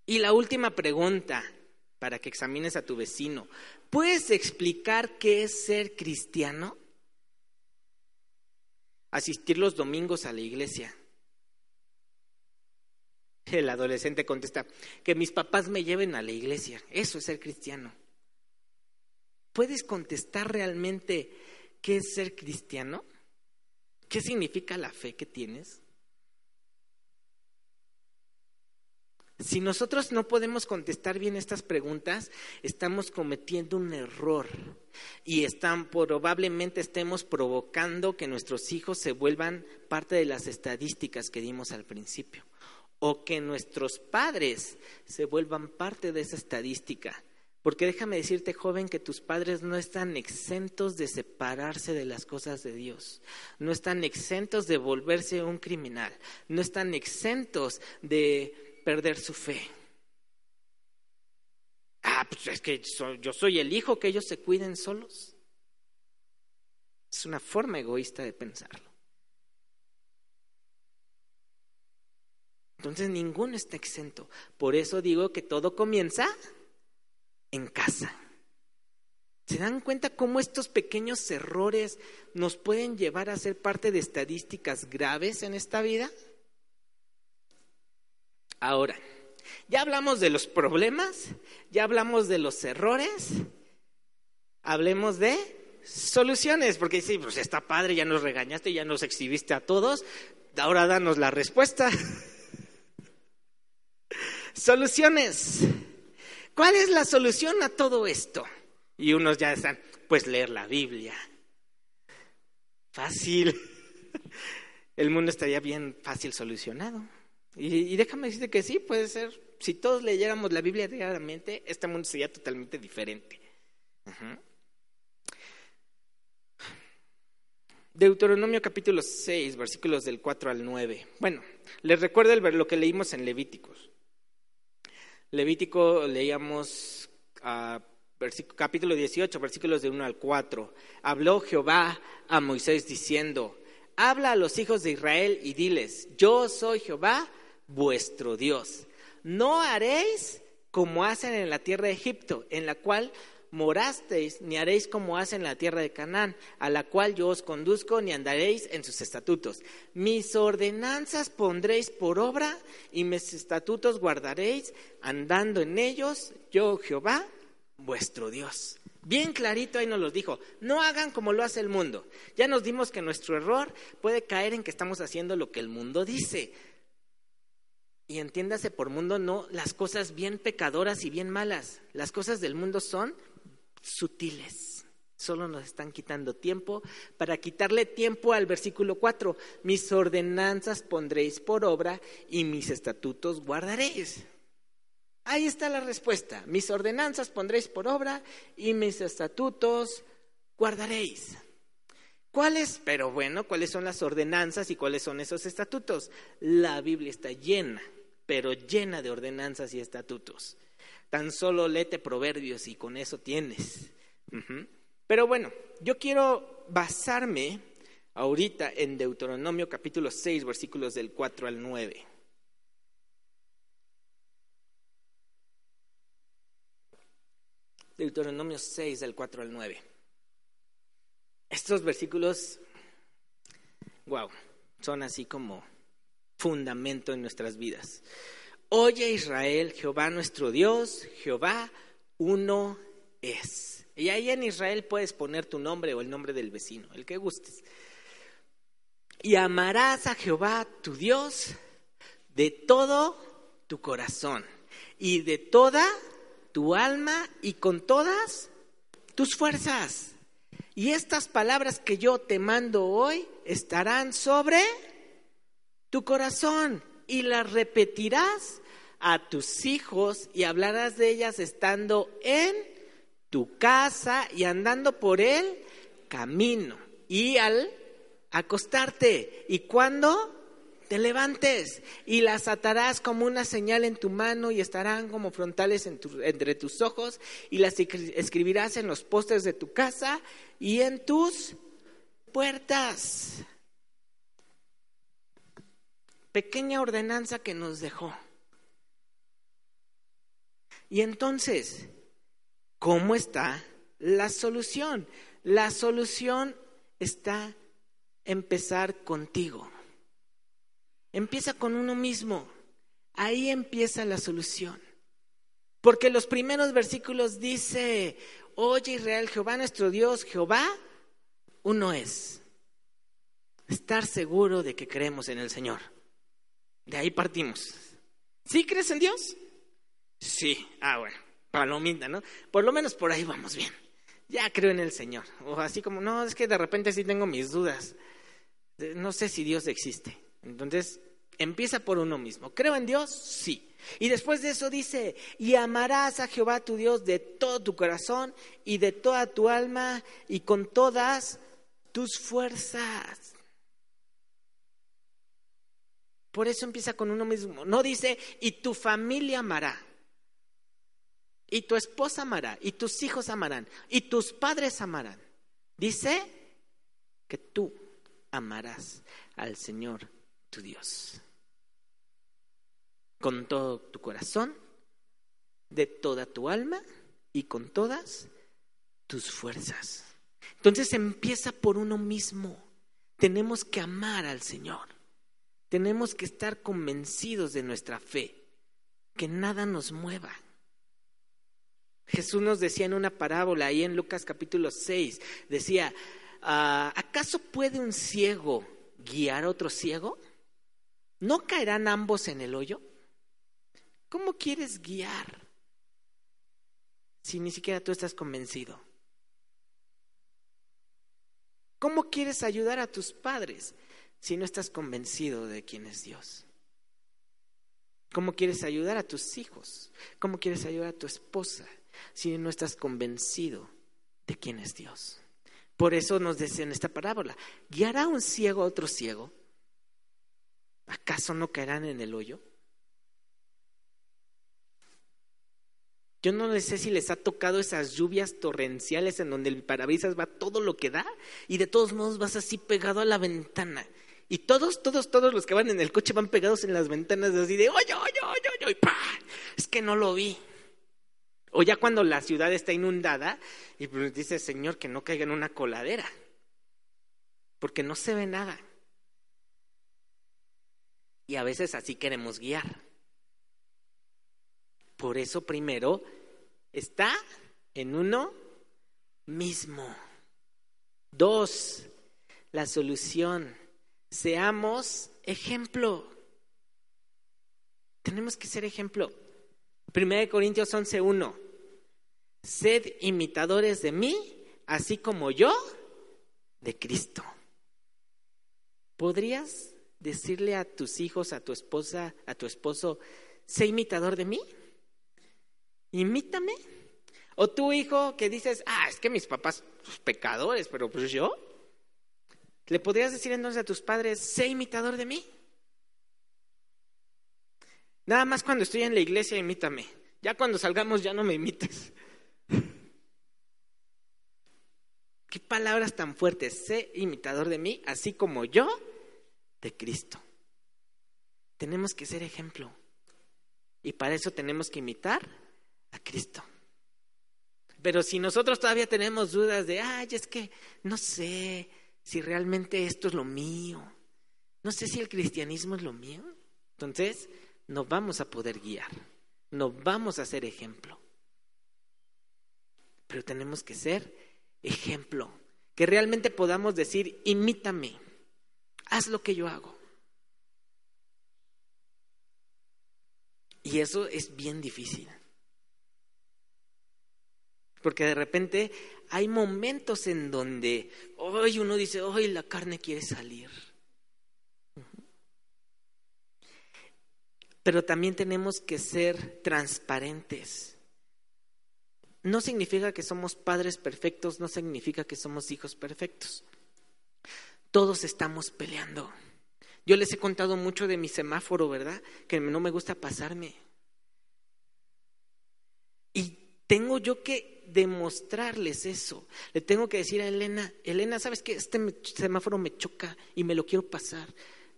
Y la última pregunta para que examines a tu vecino. ¿Puedes explicar qué es ser cristiano? Asistir los domingos a la iglesia. El adolescente contesta, que mis papás me lleven a la iglesia. Eso es ser cristiano. ¿Puedes contestar realmente qué es ser cristiano? ¿Qué significa la fe que tienes? Si nosotros no podemos contestar bien estas preguntas, estamos cometiendo un error y están, probablemente estemos provocando que nuestros hijos se vuelvan parte de las estadísticas que dimos al principio o que nuestros padres se vuelvan parte de esa estadística. Porque déjame decirte, joven, que tus padres no están exentos de separarse de las cosas de Dios, no están exentos de volverse un criminal, no están exentos de perder su fe. Ah, pues es que yo soy el hijo, que ellos se cuiden solos. Es una forma egoísta de pensarlo. Entonces ninguno está exento. Por eso digo que todo comienza en casa. ¿Se dan cuenta cómo estos pequeños errores nos pueden llevar a ser parte de estadísticas graves en esta vida? Ahora, ya hablamos de los problemas, ya hablamos de los errores, hablemos de soluciones, porque sí, pues está padre, ya nos regañaste, ya nos exhibiste a todos, ahora danos la respuesta. Soluciones. ¿Cuál es la solución a todo esto? Y unos ya están, pues leer la Biblia. Fácil. El mundo estaría bien fácil solucionado. Y, déjame decirte que sí, puede ser. Si todos leyéramos la Biblia diariamente, este mundo sería totalmente diferente. Deuteronomio capítulo 6, versículos del 4 al 9. Bueno, les recuerdo lo que leímos en Levíticos. Levítico leíamos a capítulo 18, versículos de 1 al 4. Habló Jehová a Moisés diciendo, habla a los hijos de Israel y diles, yo soy Jehová, vuestro Dios. No haréis como hacen en la tierra de Egipto, en la cual morasteis, ni haréis como hacen en la tierra de Canaán, a la cual yo os conduzco, ni andaréis en sus estatutos. Mis ordenanzas pondréis por obra, y mis estatutos guardaréis, andando en ellos, yo Jehová, vuestro Dios. Bien clarito ahí nos lo dijo, no hagan como lo hace el mundo. Ya nos dimos que nuestro error puede caer en que estamos haciendo lo que el mundo dice. Y entiéndase por mundo no las cosas bien pecadoras y bien malas. Las cosas del mundo son sutiles. Solo nos están quitando tiempo para quitarle tiempo al versículo 4. Mis ordenanzas pondréis por obra y mis estatutos guardaréis. Ahí está la respuesta. Mis ordenanzas pondréis por obra y mis estatutos guardaréis. ¿Cuáles? Pero bueno, ¿cuáles son las ordenanzas y cuáles son esos estatutos? La Biblia está llena, pero llena de ordenanzas y estatutos. Tan solo léete proverbios y con eso tienes. Pero bueno, yo quiero basarme ahorita en Deuteronomio capítulo 6, versículos del 4 al 9. Deuteronomio 6 del 4 al 9. Estos versículos, wow, son así como fundamento en nuestras vidas. Oye Israel, Jehová nuestro Dios, Jehová uno es. Y ahí en Israel puedes poner tu nombre o el nombre del vecino, el que gustes. Y amarás a Jehová tu Dios de todo tu corazón y de toda tu alma y con todas tus fuerzas. Y estas palabras que yo te mando hoy estarán sobre tu corazón y las repetirás a tus hijos y hablarás de ellas estando en tu casa y andando por el camino y al acostarte. ¿Y cuando te levantes y las atarás como una señal en tu mano y estarán como frontales entre tus ojos y las escribirás en los postes de tu casa y en tus puertas. Pequeña ordenanza que nos dejó. Y entonces, ¿cómo está la solución? La solución está empezar contigo. Empieza con uno mismo. Ahí empieza la solución. Porque los primeros versículos dice, oye Israel, Jehová nuestro Dios, Jehová, uno es. Estar seguro de que creemos en el Señor. De ahí partimos. ¿Sí crees en Dios? Sí. Ah, bueno, palomita, ¿no? Por lo menos por ahí vamos bien. Ya creo en el Señor. O así como, no, es que de repente sí tengo mis dudas. No sé si Dios existe. Entonces, empieza por uno mismo. ¿Creo en Dios? Sí. Y después de eso dice, y amarás a Jehová tu Dios de todo tu corazón y de toda tu alma y con todas tus fuerzas. Por eso empieza con uno mismo. No dice, y tu familia amará, y tu esposa amará, y tus hijos amarán, y tus padres amarán. Dice que tú amarás al Señor tu Dios. Con todo tu corazón, de toda tu alma y con todas tus fuerzas. Entonces empieza por uno mismo. Tenemos que amar al Señor. Tenemos que estar convencidos de nuestra fe, que nada nos mueva. Jesús nos decía en una parábola ahí en Lucas capítulo 6, decía, ah, ¿acaso puede un ciego guiar a otro ciego? ¿No caerán ambos en el hoyo? ¿Cómo quieres guiar si ni siquiera tú estás convencido? ¿Cómo quieres ayudar a tus padres si no estás convencido de quién es Dios? ¿Cómo quieres ayudar a tus hijos? ¿Cómo quieres ayudar a tu esposa si no estás convencido de quién es Dios? Por eso nos dice en esta parábola, ¿guiará un ciego a otro ciego? ¿Acaso no caerán en el hoyo? Yo no sé si les ha tocado esas lluvias torrenciales en donde el parabrisas va todo lo que da y de todos modos vas así pegado a la ventana. Y todos, todos, todos los que van en el coche van pegados en las ventanas así de, oye, oye, oye, oye, es que no lo vi. O ya cuando la ciudad está inundada y pues dice, Señor, que no caiga en una coladera, porque no se ve nada. Y a veces así queremos guiar. Por eso primero está en uno mismo. Dos, la solución. Seamos ejemplo. Tenemos que ser ejemplo. Primera de Corintios 11.1. Sed imitadores de mí, así como yo de Cristo. ¿Podrías decirle a tus hijos, a tu esposa, a tu esposo, sé imitador de mí? imítame. O tu hijo que dices, ah, es que mis papás, pecadores, pero pues yo. ¿Le podrías decir entonces a tus padres, sé imitador de mí? Nada más cuando estoy en la iglesia, imítame. Ya cuando salgamos, ya no me imites. Qué palabras tan fuertes. Sé imitador de mí, así como yo de Cristo. Tenemos que ser ejemplo. Y para eso tenemos que imitar a Cristo. Pero si nosotros todavía tenemos dudas de, ay, es que no sé si realmente esto es lo mío, no sé si el cristianismo es lo mío, entonces no vamos a poder guiar, no vamos a ser ejemplo. Pero tenemos que ser ejemplo, que realmente podamos decir, imítame, haz lo que yo hago. Y eso es bien difícil. Porque de repente hay momentos en donde hoy uno dice, hoy la carne quiere salir. Pero también tenemos que ser transparentes. No significa que somos padres perfectos, no significa que somos hijos perfectos. Todos estamos peleando. Yo les he contado mucho de mi semáforo, ¿verdad? Que no me gusta pasarme. Y tengo yo que demostrarles eso. Le tengo que decir a Elena, Elena, ¿sabes qué? Este semáforo me choca y me lo quiero pasar.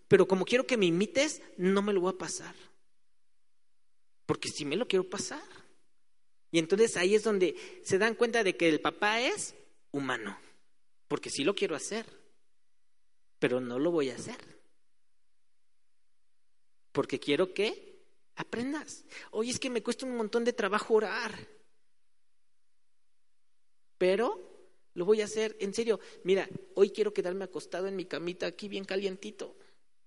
Pero como quiero que me imites, no me lo voy a pasar. Porque sí me lo quiero pasar. Y entonces ahí es donde se dan cuenta de que el papá es humano. Porque sí lo quiero hacer. Pero no lo voy a hacer. Porque quiero que aprendas. Oye, es que me cuesta un montón de trabajo orar pero lo voy a hacer en serio. Mira, hoy quiero quedarme acostado en mi camita aquí bien calientito,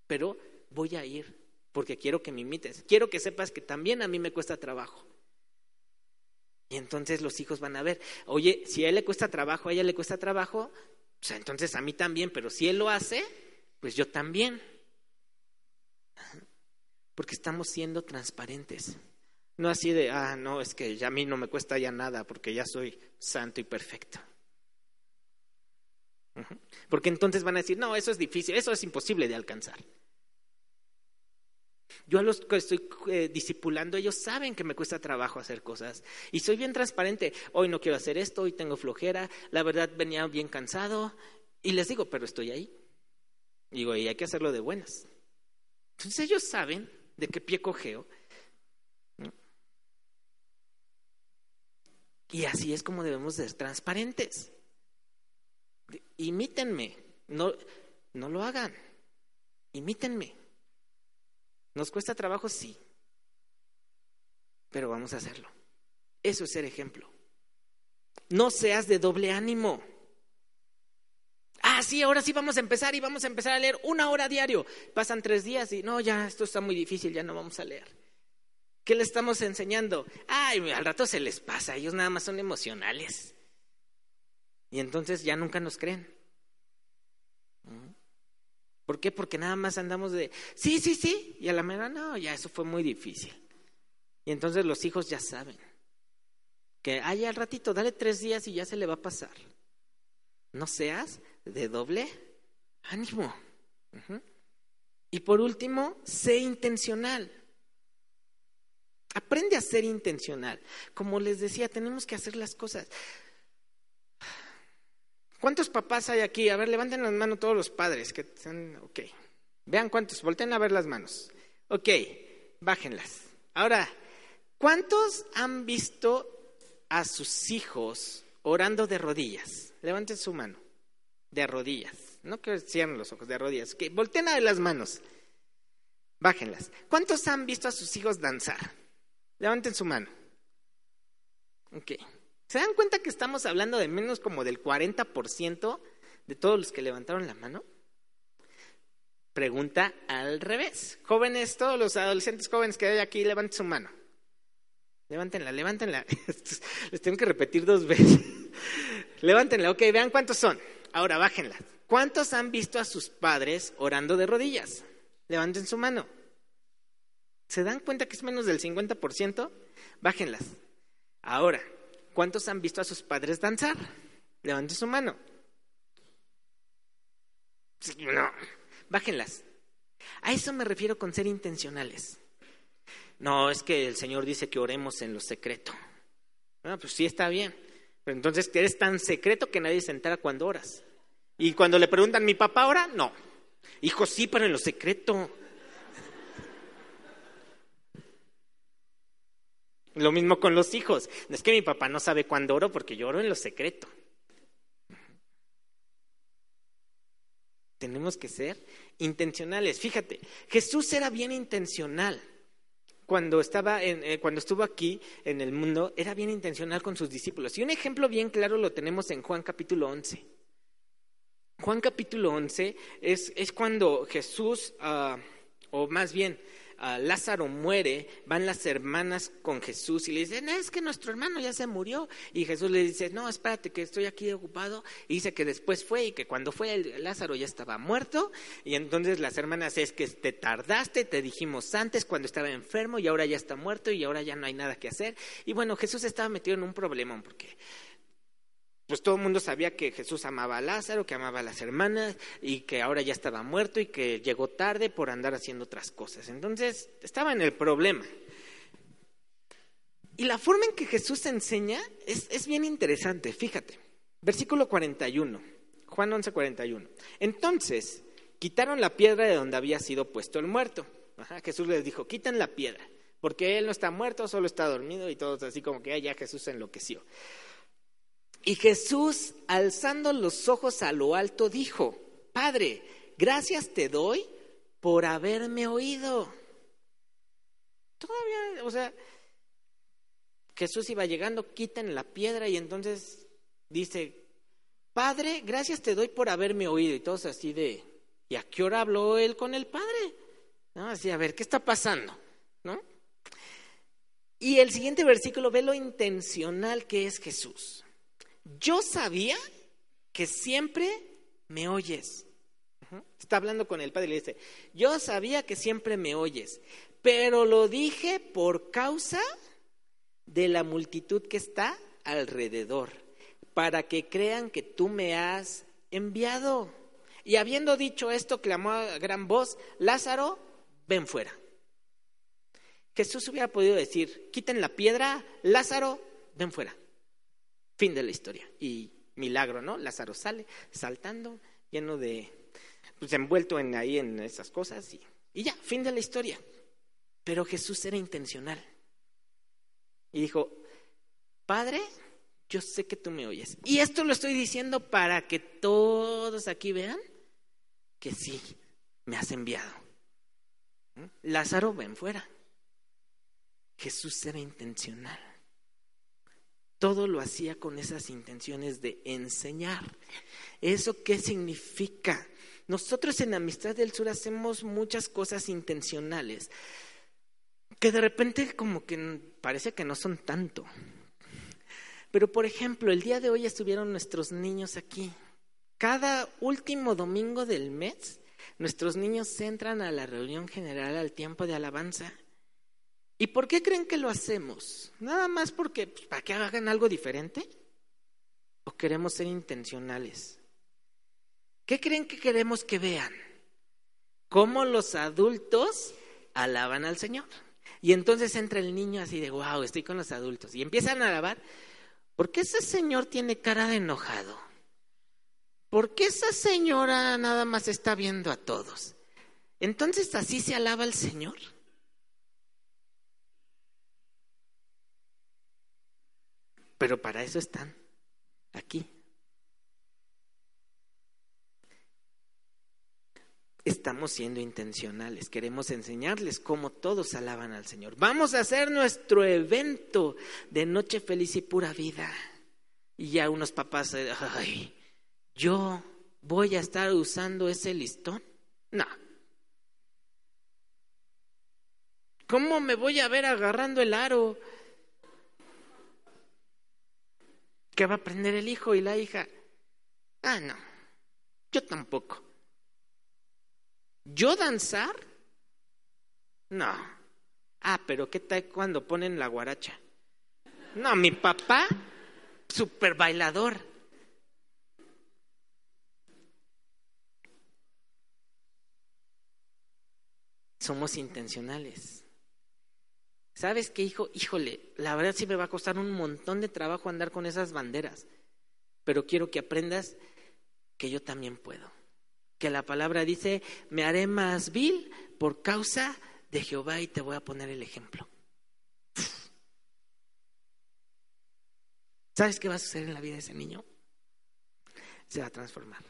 pero voy a ir porque quiero que me imites. Quiero que sepas que también a mí me cuesta trabajo. Y entonces los hijos van a ver, oye, si a él le cuesta trabajo, a ella le cuesta trabajo, sea, entonces a mí también, pero si él lo hace, pues yo también. Porque estamos siendo transparentes. No así de, ah, no, es que ya a mí no me cuesta ya nada porque ya soy santo y perfecto. Porque entonces van a decir, no, eso es difícil, eso es imposible de alcanzar. Yo a los que estoy eh, discipulando, ellos saben que me cuesta trabajo hacer cosas. Y soy bien transparente. Hoy no quiero hacer esto, hoy tengo flojera. La verdad venía bien cansado. Y les digo, pero estoy ahí. Digo, y hay que hacerlo de buenas. Entonces ellos saben de qué pie cogeo Y así es como debemos ser transparentes. Imítenme, no, no lo hagan. Imítenme. ¿Nos cuesta trabajo? Sí. Pero vamos a hacerlo. Eso es ser ejemplo. No seas de doble ánimo. Ah, sí, ahora sí vamos a empezar y vamos a empezar a leer una hora diario. Pasan tres días y no, ya esto está muy difícil, ya no vamos a leer. ¿Qué le estamos enseñando? Ay, al rato se les pasa, ellos nada más son emocionales. Y entonces ya nunca nos creen. ¿Mm? ¿Por qué? Porque nada más andamos de, sí, sí, sí, y a la mera, no, ya eso fue muy difícil. Y entonces los hijos ya saben que, ay, al ratito, dale tres días y ya se le va a pasar. no seas de doble ánimo. Y por último, sé intencional. Aprende a ser intencional. Como les decía, tenemos que hacer las cosas. ¿Cuántos papás hay aquí? A ver, levanten las manos todos los padres que están, ok. Vean cuántos, volteen a ver las manos. Ok, bájenlas. Ahora, ¿cuántos han visto a sus hijos orando de rodillas? Levanten su mano, de rodillas. No que cierren los ojos, de rodillas. Ok, volteen a ver las manos. Bájenlas. ¿Cuántos han visto a sus hijos danzar? Levanten su mano. Ok. ¿Se dan cuenta que estamos hablando de menos como del 40% de todos los que levantaron la mano? Pregunta al revés. Jóvenes, todos los adolescentes jóvenes que hay aquí, levanten su mano. Levántenla, levántenla. Les tengo que repetir dos veces. levántenla, ok, vean cuántos son. Ahora bájenla. ¿Cuántos han visto a sus padres orando de rodillas? Levanten su mano. ¿Se dan cuenta que es menos del 50%? Bájenlas. Ahora, ¿cuántos han visto a sus padres danzar? Levanten su mano. No, bájenlas. A eso me refiero con ser intencionales. No, es que el Señor dice que oremos en lo secreto. Bueno, pues sí está bien. Pero entonces eres tan secreto que nadie se entera cuando oras. Y cuando le preguntan, ¿mi papá ora? No. Hijo, sí, pero en lo secreto. Lo mismo con los hijos. Es que mi papá no sabe cuándo oro porque yo oro en lo secreto. Tenemos que ser intencionales. Fíjate, Jesús era bien intencional. Cuando, estaba en, eh, cuando estuvo aquí en el mundo, era bien intencional con sus discípulos. Y un ejemplo bien claro lo tenemos en Juan capítulo 11. Juan capítulo 11 es, es cuando Jesús, ah, o más bien, Lázaro muere, van las hermanas con Jesús y le dicen, es que nuestro hermano ya se murió. Y Jesús le dice, no, espérate que estoy aquí ocupado. Y dice que después fue y que cuando fue Lázaro ya estaba muerto. Y entonces las hermanas es que te tardaste, te dijimos antes cuando estaba enfermo y ahora ya está muerto y ahora ya no hay nada que hacer. Y bueno, Jesús estaba metido en un problema porque pues todo el mundo sabía que Jesús amaba a Lázaro, que amaba a las hermanas y que ahora ya estaba muerto y que llegó tarde por andar haciendo otras cosas. Entonces estaba en el problema. Y la forma en que Jesús enseña es, bien interesante, fíjate. Versículo 41, Juan 11, 41. Entonces quitaron la piedra de donde había sido puesto el muerto. Jesús les dijo, quiten la piedra, porque él no está muerto, solo está dormido y todos así como que ya Jesús enloqueció. Y Jesús, alzando los ojos a lo alto, dijo, Padre, gracias te doy por haberme oído. Todavía, o sea, Jesús iba llegando, quiten la piedra y entonces dice, Padre, gracias te doy por haberme oído. Y todos así de, ¿y a qué hora habló él con el Padre? ¿No? Así, a ver, ¿qué está pasando? ¿No? Y el siguiente versículo ve lo intencional que es Jesús yo sabía que siempre me oyes. Está hablando con el padre y le dice, yo sabía que siempre me oyes, pero lo dije por causa de la multitud que está alrededor, para que crean que tú me has enviado. Y habiendo dicho esto, clamó a gran voz, Lázaro, ven fuera. Jesús hubiera podido decir, quiten la piedra, Lázaro, ven fuera. Fin de la historia. Y milagro, ¿no? Lázaro sale saltando, lleno de, pues envuelto en ahí en esas cosas y, y ya, fin de la historia. Pero Jesús era intencional. Y dijo, Padre, yo sé que tú me oyes. Y esto lo estoy diciendo para que todos aquí vean que sí, me has enviado. ¿Mm? Lázaro, ven fuera. Jesús era intencional. Todo lo hacía con esas intenciones de enseñar. ¿Eso qué significa? Nosotros en Amistad del Sur hacemos muchas cosas intencionales que de repente como que parece que no son tanto. Pero por ejemplo, el día de hoy estuvieron nuestros niños aquí. Cada último domingo del mes, nuestros niños entran a la reunión general al tiempo de alabanza ¿Y por qué creen que lo hacemos? ¿Nada más porque, pues, para que hagan algo diferente? ¿O queremos ser intencionales? ¿Qué creen que queremos que vean? Cómo los adultos alaban al Señor. Y entonces entra el niño así de, wow, estoy con los adultos. Y empiezan a alabar. ¿Por qué ese señor tiene cara de enojado? ¿Por qué esa señora nada más está viendo a todos? Entonces así se alaba al Señor. Pero para eso están aquí. Estamos siendo intencionales, queremos enseñarles cómo todos alaban al Señor. Vamos a hacer nuestro evento de noche feliz y pura vida. Y ya unos papás, ay, yo voy a estar usando ese listón. No. ¿Cómo me voy a ver agarrando el aro? ¿Qué va a aprender el hijo y la hija? Ah, no, yo tampoco. ¿Yo danzar? No. Ah, pero ¿qué tal cuando ponen la guaracha? No, mi papá, super bailador. Somos intencionales. ¿Sabes qué, hijo? Híjole, la verdad sí me va a costar un montón de trabajo andar con esas banderas, pero quiero que aprendas que yo también puedo. Que la palabra dice, me haré más vil por causa de Jehová y te voy a poner el ejemplo. ¿Sabes qué va a suceder en la vida de ese niño? Se va a transformar.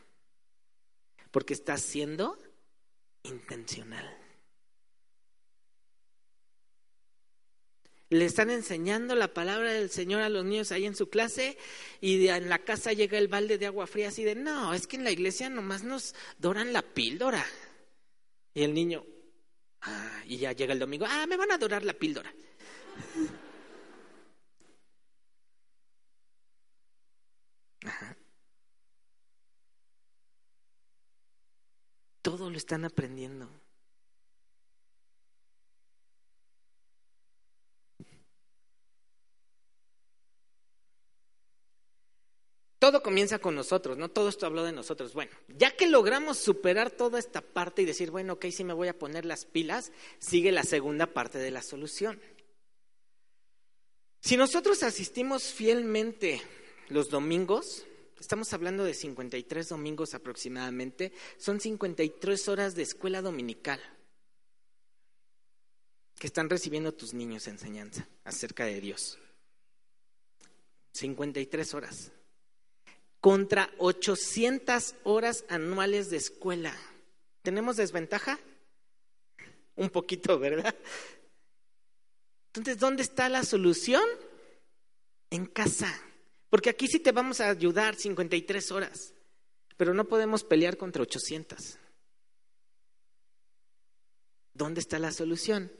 Porque está siendo intencional. Le están enseñando la palabra del Señor a los niños ahí en su clase y en la casa llega el balde de agua fría así de, no, es que en la iglesia nomás nos doran la píldora. Y el niño, ah, y ya llega el domingo, ah, me van a dorar la píldora. Todo lo están aprendiendo. Todo comienza con nosotros, ¿no? Todo esto habló de nosotros. Bueno, ya que logramos superar toda esta parte y decir, bueno, ok, sí me voy a poner las pilas, sigue la segunda parte de la solución. Si nosotros asistimos fielmente los domingos, estamos hablando de 53 domingos aproximadamente, son 53 horas de escuela dominical que están recibiendo tus niños enseñanza acerca de Dios. 53 horas contra 800 horas anuales de escuela. ¿Tenemos desventaja? Un poquito, ¿verdad? Entonces, ¿dónde está la solución? En casa. Porque aquí sí te vamos a ayudar 53 horas, pero no podemos pelear contra 800. ¿Dónde está la solución?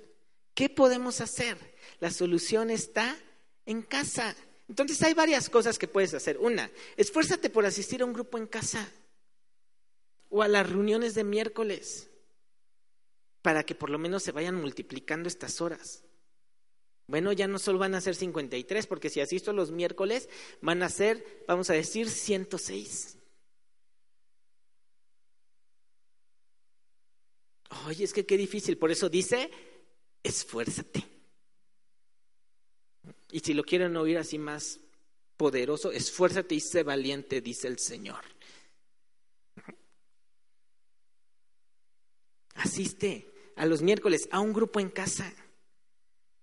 ¿Qué podemos hacer? La solución está en casa. Entonces hay varias cosas que puedes hacer. Una, esfuérzate por asistir a un grupo en casa o a las reuniones de miércoles para que por lo menos se vayan multiplicando estas horas. Bueno, ya no solo van a ser 53, porque si asisto los miércoles van a ser, vamos a decir, 106. Oye, es que qué difícil, por eso dice, esfuérzate. Y si lo quieren oír así más poderoso, esfuérzate y sé valiente, dice el Señor. Asiste a los miércoles a un grupo en casa.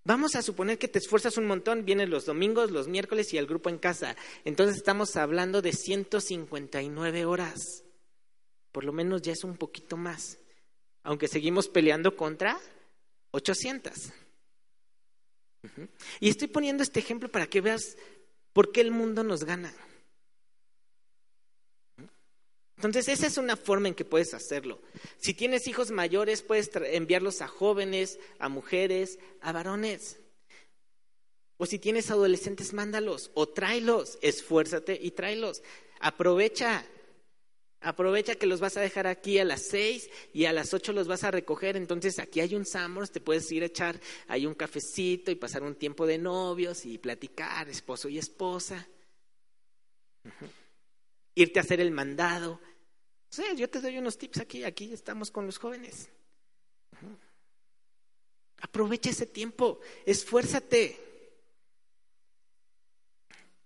Vamos a suponer que te esfuerzas un montón, vienen los domingos, los miércoles y el grupo en casa. Entonces estamos hablando de 159 horas. Por lo menos ya es un poquito más. Aunque seguimos peleando contra 800. Y estoy poniendo este ejemplo para que veas por qué el mundo nos gana. Entonces, esa es una forma en que puedes hacerlo. Si tienes hijos mayores, puedes enviarlos a jóvenes, a mujeres, a varones. O si tienes adolescentes, mándalos o tráelos, esfuérzate y tráelos. Aprovecha Aprovecha que los vas a dejar aquí a las seis y a las ocho los vas a recoger. Entonces aquí hay un Sambors, te puedes ir a echar ahí un cafecito y pasar un tiempo de novios y platicar, esposo y esposa. Irte a hacer el mandado. Sí, yo te doy unos tips aquí, aquí estamos con los jóvenes. Aprovecha ese tiempo, esfuérzate.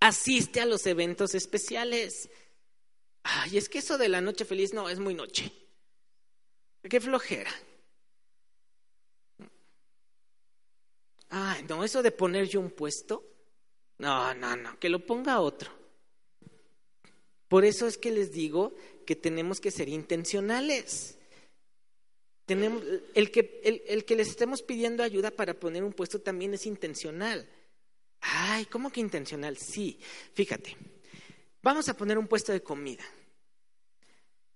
Asiste a los eventos especiales. Ay, es que eso de la noche feliz no es muy noche. Qué flojera. Ay, no, eso de poner yo un puesto. No, no, no, que lo ponga otro. Por eso es que les digo que tenemos que ser intencionales. Tenemos, el, que, el, el que les estemos pidiendo ayuda para poner un puesto también es intencional. Ay, ¿cómo que intencional? Sí, fíjate, vamos a poner un puesto de comida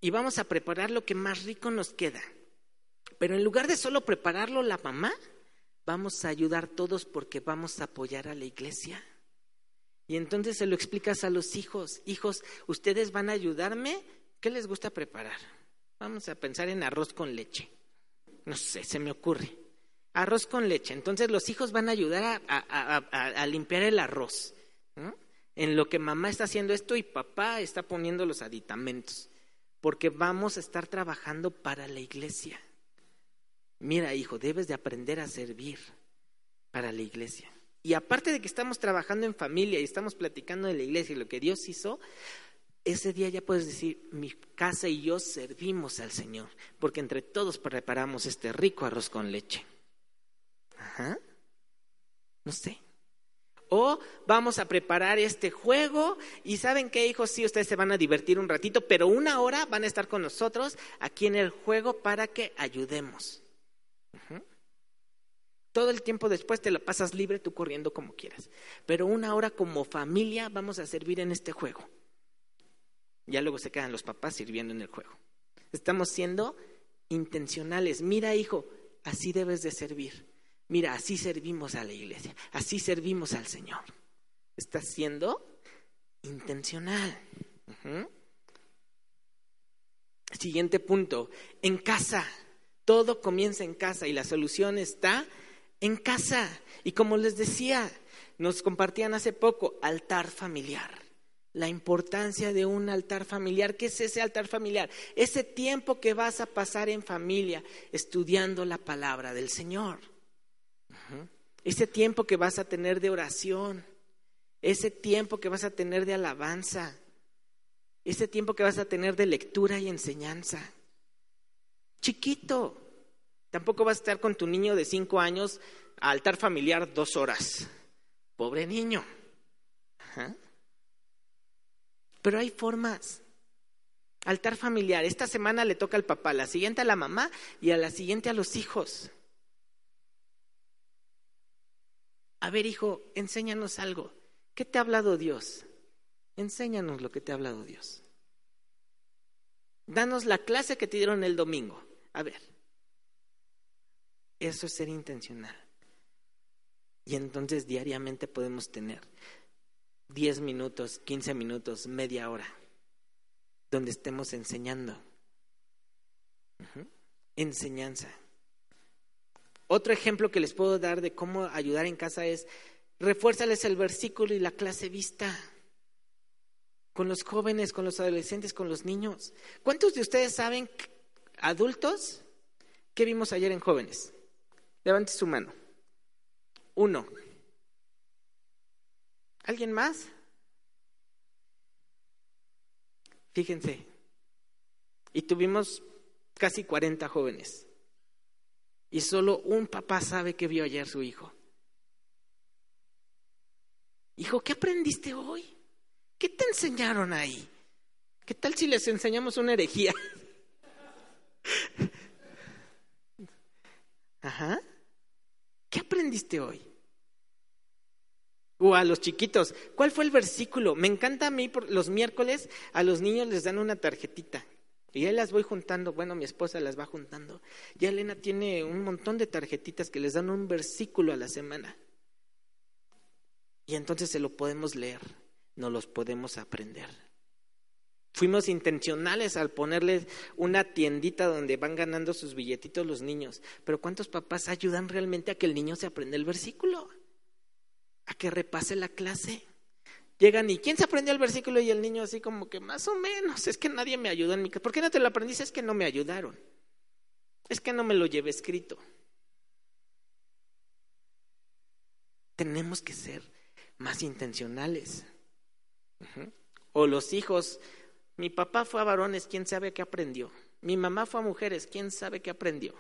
y vamos a preparar lo que más rico nos queda. Pero en lugar de solo prepararlo la mamá, vamos a ayudar todos porque vamos a apoyar a la iglesia. Y entonces se lo explicas a los hijos, hijos, ustedes van a ayudarme, ¿qué les gusta preparar? Vamos a pensar en arroz con leche. No sé, se me ocurre. Arroz con leche. Entonces los hijos van a ayudar a, limpiar el arroz. En lo que mamá está haciendo esto y papá está poniendo los aditamentos. Porque vamos a estar trabajando para la iglesia. Mira, hijo, debes de aprender a servir para la iglesia. Y aparte de que estamos trabajando en familia y estamos platicando de la iglesia y lo que Dios hizo, ese día ya puedes decir, mi casa y yo servimos al Señor, porque entre todos preparamos este rico arroz con leche. Ajá. No sé. O vamos a preparar este juego y saben qué, hijos, sí, ustedes se van a divertir un ratito, pero una hora van a estar con nosotros aquí en el juego para que ayudemos. Todo el tiempo después te lo pasas libre tú corriendo como quieras. Pero una hora como familia vamos a servir en este juego. Ya luego se quedan los papás sirviendo en el juego. Estamos siendo intencionales. Mira, hijo, así debes de servir. Mira, así servimos a la iglesia. Así servimos al Señor. Estás siendo intencional. Siguiente punto. En casa. Todo comienza en casa y la solución está en casa. Y como les decía, nos compartían hace poco, altar familiar. La importancia de un altar familiar. ¿Qué es ese altar familiar? Ese tiempo que vas a pasar en familia estudiando la palabra del Señor. Ese tiempo que vas a tener de oración. Ese tiempo que vas a tener de alabanza. Ese tiempo que vas a tener de lectura y enseñanza. Chiquito, Tampoco vas a estar con tu niño de cinco años a altar familiar dos horas. Pobre niño. Pero hay formas. Altar familiar. Esta semana le toca al papá, la siguiente a la mamá y a la siguiente a los hijos. A ver, hijo, enséñanos algo. ¿Qué te ha hablado Dios? Enséñanos lo que te ha hablado Dios. Danos la clase que te dieron el domingo. A ver. Eso es ser intencional. Y entonces diariamente podemos tener 10 minutos, 15 minutos, media hora, donde estemos enseñando. Enseñanza. Otro ejemplo que les puedo dar de cómo ayudar en casa es, refuérzales el versículo y la clase vista. Con los jóvenes, con los adolescentes, con los niños. ¿Cuántos de ustedes saben, adultos, qué vimos ayer en jóvenes? Levante su mano. Uno. ¿Alguien más? Fíjense. Y tuvimos casi 40 jóvenes. Y solo un papá sabe que vio ayer su hijo. Hijo, ¿qué aprendiste hoy? ¿Qué te enseñaron ahí? ¿Qué tal si les enseñamos una herejía? Ajá. ¿Qué aprendiste hoy? O a los chiquitos, ¿cuál fue el versículo? Me encanta a mí, por los miércoles a los niños les dan una tarjetita. Y ahí las voy juntando, bueno, mi esposa las va juntando. Ya Elena tiene un montón de tarjetitas que les dan un versículo a la semana. Y entonces se lo podemos leer, no los podemos aprender. Fuimos intencionales al ponerles una tiendita donde van ganando sus billetitos los niños. Pero ¿cuántos papás ayudan realmente a que el niño se aprenda el versículo? A que repase la clase. Llegan y ¿quién se aprendió el versículo? Y el niño así como que más o menos, es que nadie me ayudó en mi casa. ¿Por qué no te lo aprendiste? Es que no me ayudaron. Es que no me lo llevé escrito. Tenemos que ser más intencionales. O los hijos, mi papá fue a varones, ¿quién sabe qué aprendió? Mi mamá fue a mujeres, ¿quién sabe qué aprendió?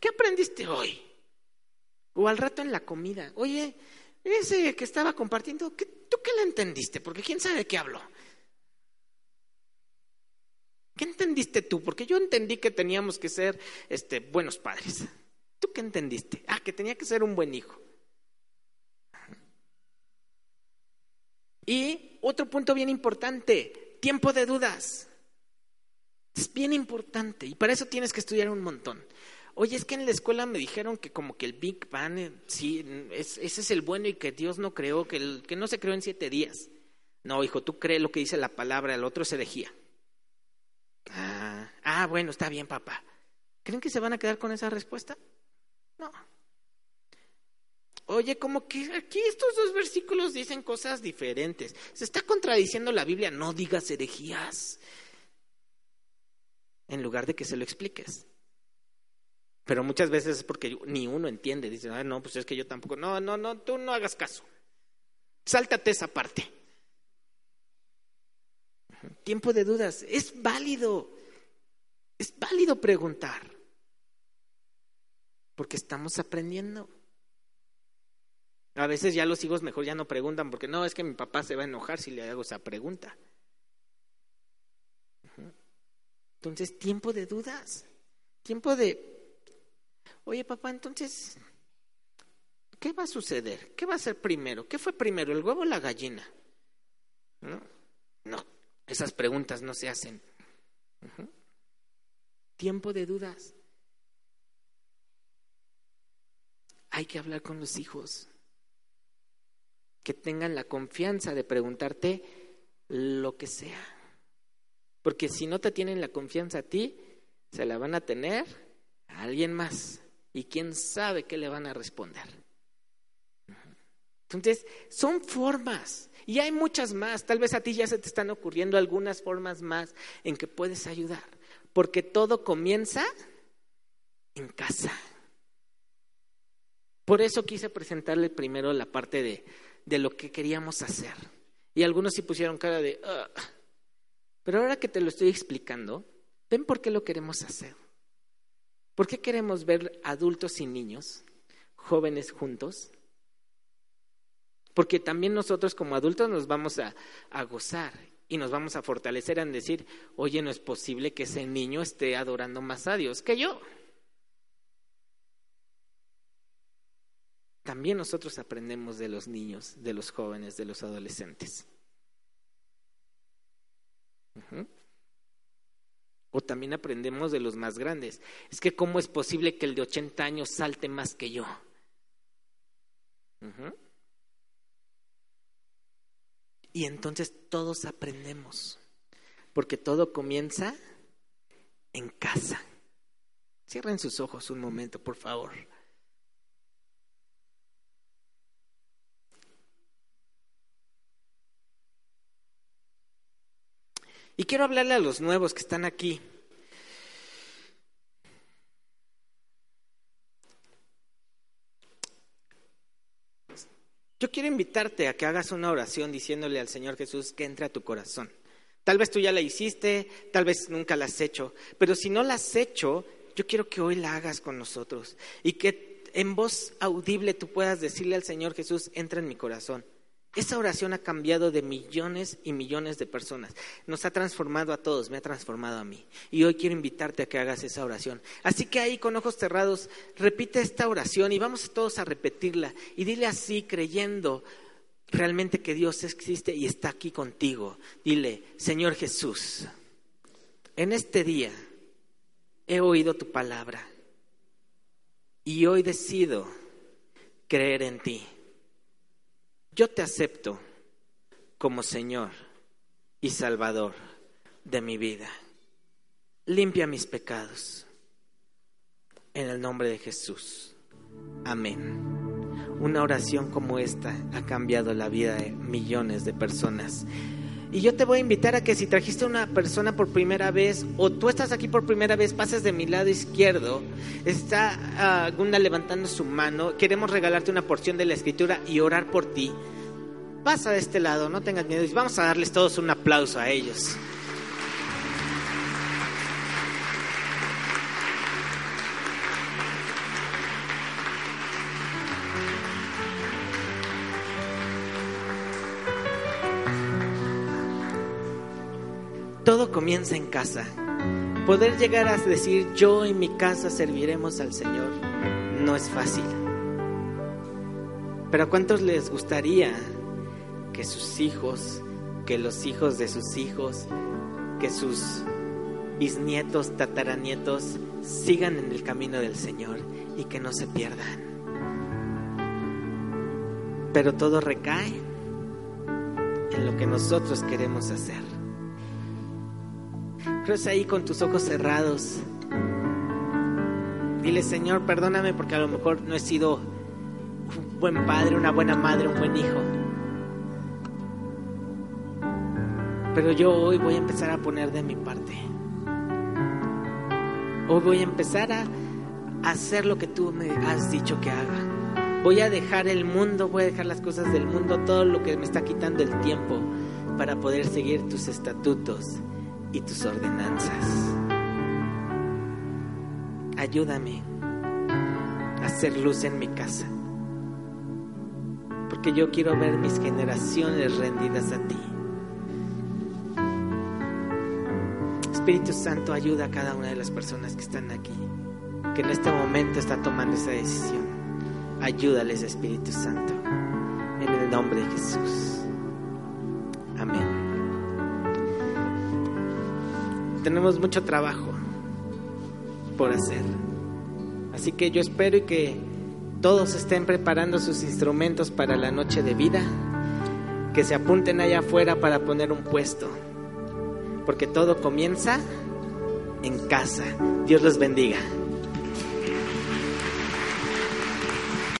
¿Qué aprendiste hoy? O al rato en la comida, oye, ese que estaba compartiendo, ¿tú qué le entendiste? Porque quién sabe qué habló. ¿Qué entendiste tú? Porque yo entendí que teníamos que ser este, buenos padres. ¿Tú qué entendiste? Ah, que tenía que ser un buen hijo. Y otro punto bien importante, tiempo de dudas. Es bien importante y para eso tienes que estudiar un montón. Oye, es que en la escuela me dijeron que como que el Big Bang, eh, sí, ese es el bueno y que Dios no creó, que, que no se creó en siete días. No, hijo, tú crees lo que dice la palabra, el otro es herejía. Ah, ah, bueno, está bien, papá. ¿Creen que se van a quedar con esa respuesta? No. Oye, como que aquí estos dos versículos dicen cosas diferentes. Se está contradiciendo la Biblia, no digas herejías. En lugar de que se lo expliques. Pero muchas veces es porque ni uno entiende. Dice, ah, no, pues es que yo tampoco. No, no, no, tú no hagas caso. Sáltate esa parte. Tiempo de dudas. Es válido. Es válido preguntar. Porque estamos aprendiendo. A veces ya los hijos mejor ya no preguntan porque no, es que mi papá se va a enojar si le hago esa pregunta. Entonces, tiempo de dudas. Tiempo de Oye, papá, entonces, ¿qué va a suceder? ¿Qué va a ser primero? ¿Qué fue primero, el huevo o la gallina? No, no esas preguntas no se hacen. Tiempo de dudas. Hay que hablar con los hijos. Que tengan la confianza de preguntarte lo que sea. Porque si no te tienen la confianza a ti, se la van a tener a alguien más y quién sabe qué le van a responder. Entonces, son formas y hay muchas más. Tal vez a ti ya se te están ocurriendo algunas formas más en que puedes ayudar, porque todo comienza en casa. Por eso quise presentarle primero la parte de, de lo que queríamos hacer. Y algunos sí pusieron cara de... Pero ahora que te lo estoy explicando, ven por qué lo queremos hacer. ¿Por qué queremos ver adultos y niños, jóvenes juntos? Porque también nosotros como adultos nos vamos a, gozar y nos vamos a fortalecer en decir, oye, no es posible que ese niño esté adorando más a Dios que yo. También nosotros aprendemos de los niños, de los jóvenes, de los adolescentes. O también aprendemos de los más grandes. Es que cómo es posible que el de 80 años salte más que yo. Y entonces todos aprendemos, porque todo comienza en casa. Cierren sus ojos un momento, por favor. Y quiero hablarle a los nuevos que están aquí. Yo quiero invitarte a que hagas una oración diciéndole al Señor Jesús que entre a tu corazón. Tal vez tú ya la hiciste, tal vez nunca la has hecho, pero si no la has hecho, yo quiero que hoy la hagas con nosotros y que en voz audible tú puedas decirle al Señor Jesús, entra en mi corazón. Esa oración ha cambiado de millones y millones de personas. Nos ha transformado a todos, me ha transformado a mí. Y hoy quiero invitarte a que hagas esa oración. Así que ahí con ojos cerrados, repite esta oración y vamos todos a repetirla. Y dile así, creyendo realmente que Dios existe y está aquí contigo. Dile, Señor Jesús, en este día he oído tu palabra y hoy decido creer en ti yo te acepto como Señor y Salvador de mi vida. Limpia mis pecados. En el nombre de Jesús. Amén. una oración como esta ha cambiado la vida de millones de personas. Y yo te voy a invitar a que si trajiste una persona por primera vez o tú estás aquí por primera vez, pases de mi lado izquierdo, está alguna levantando su mano, queremos regalarte una porción de la escritura y orar por ti. Pasa de este lado, no tengas miedo y vamos a darles todos un aplauso a ellos. Todo comienza en casa. Poder llegar a decir yo y mi casa serviremos al Señor no es fácil. Pero ¿a cuántos les gustaría que sus hijos, que los hijos de sus hijos, que sus bisnietos, tataranietos sigan en el camino del Señor y que no se pierdan? Pero todo recae en lo que nosotros queremos hacer. Pero ahí con tus ojos cerrados. Dile, Señor, perdóname porque a lo mejor no he sido un buen padre, una buena madre, un buen hijo. Pero yo hoy voy a empezar a poner de mi parte. Hoy voy a empezar a hacer lo que tú me has dicho que haga. Voy a dejar el mundo, voy a dejar las cosas del mundo, todo lo que me está quitando el tiempo para poder seguir tus estatutos y tus ordenanzas. Ayúdame a hacer luz en mi casa, porque yo quiero ver mis generaciones rendidas a ti. Espíritu Santo, ayuda a cada una de las personas que están aquí, que en este momento está tomando esa decisión. Ayúdales, Espíritu Santo, en el nombre de Jesús. Tenemos mucho trabajo por hacer. Así que yo espero que todos estén preparando sus instrumentos para la noche de vida, que se apunten allá afuera para poner un puesto, porque todo comienza en casa. Dios los bendiga.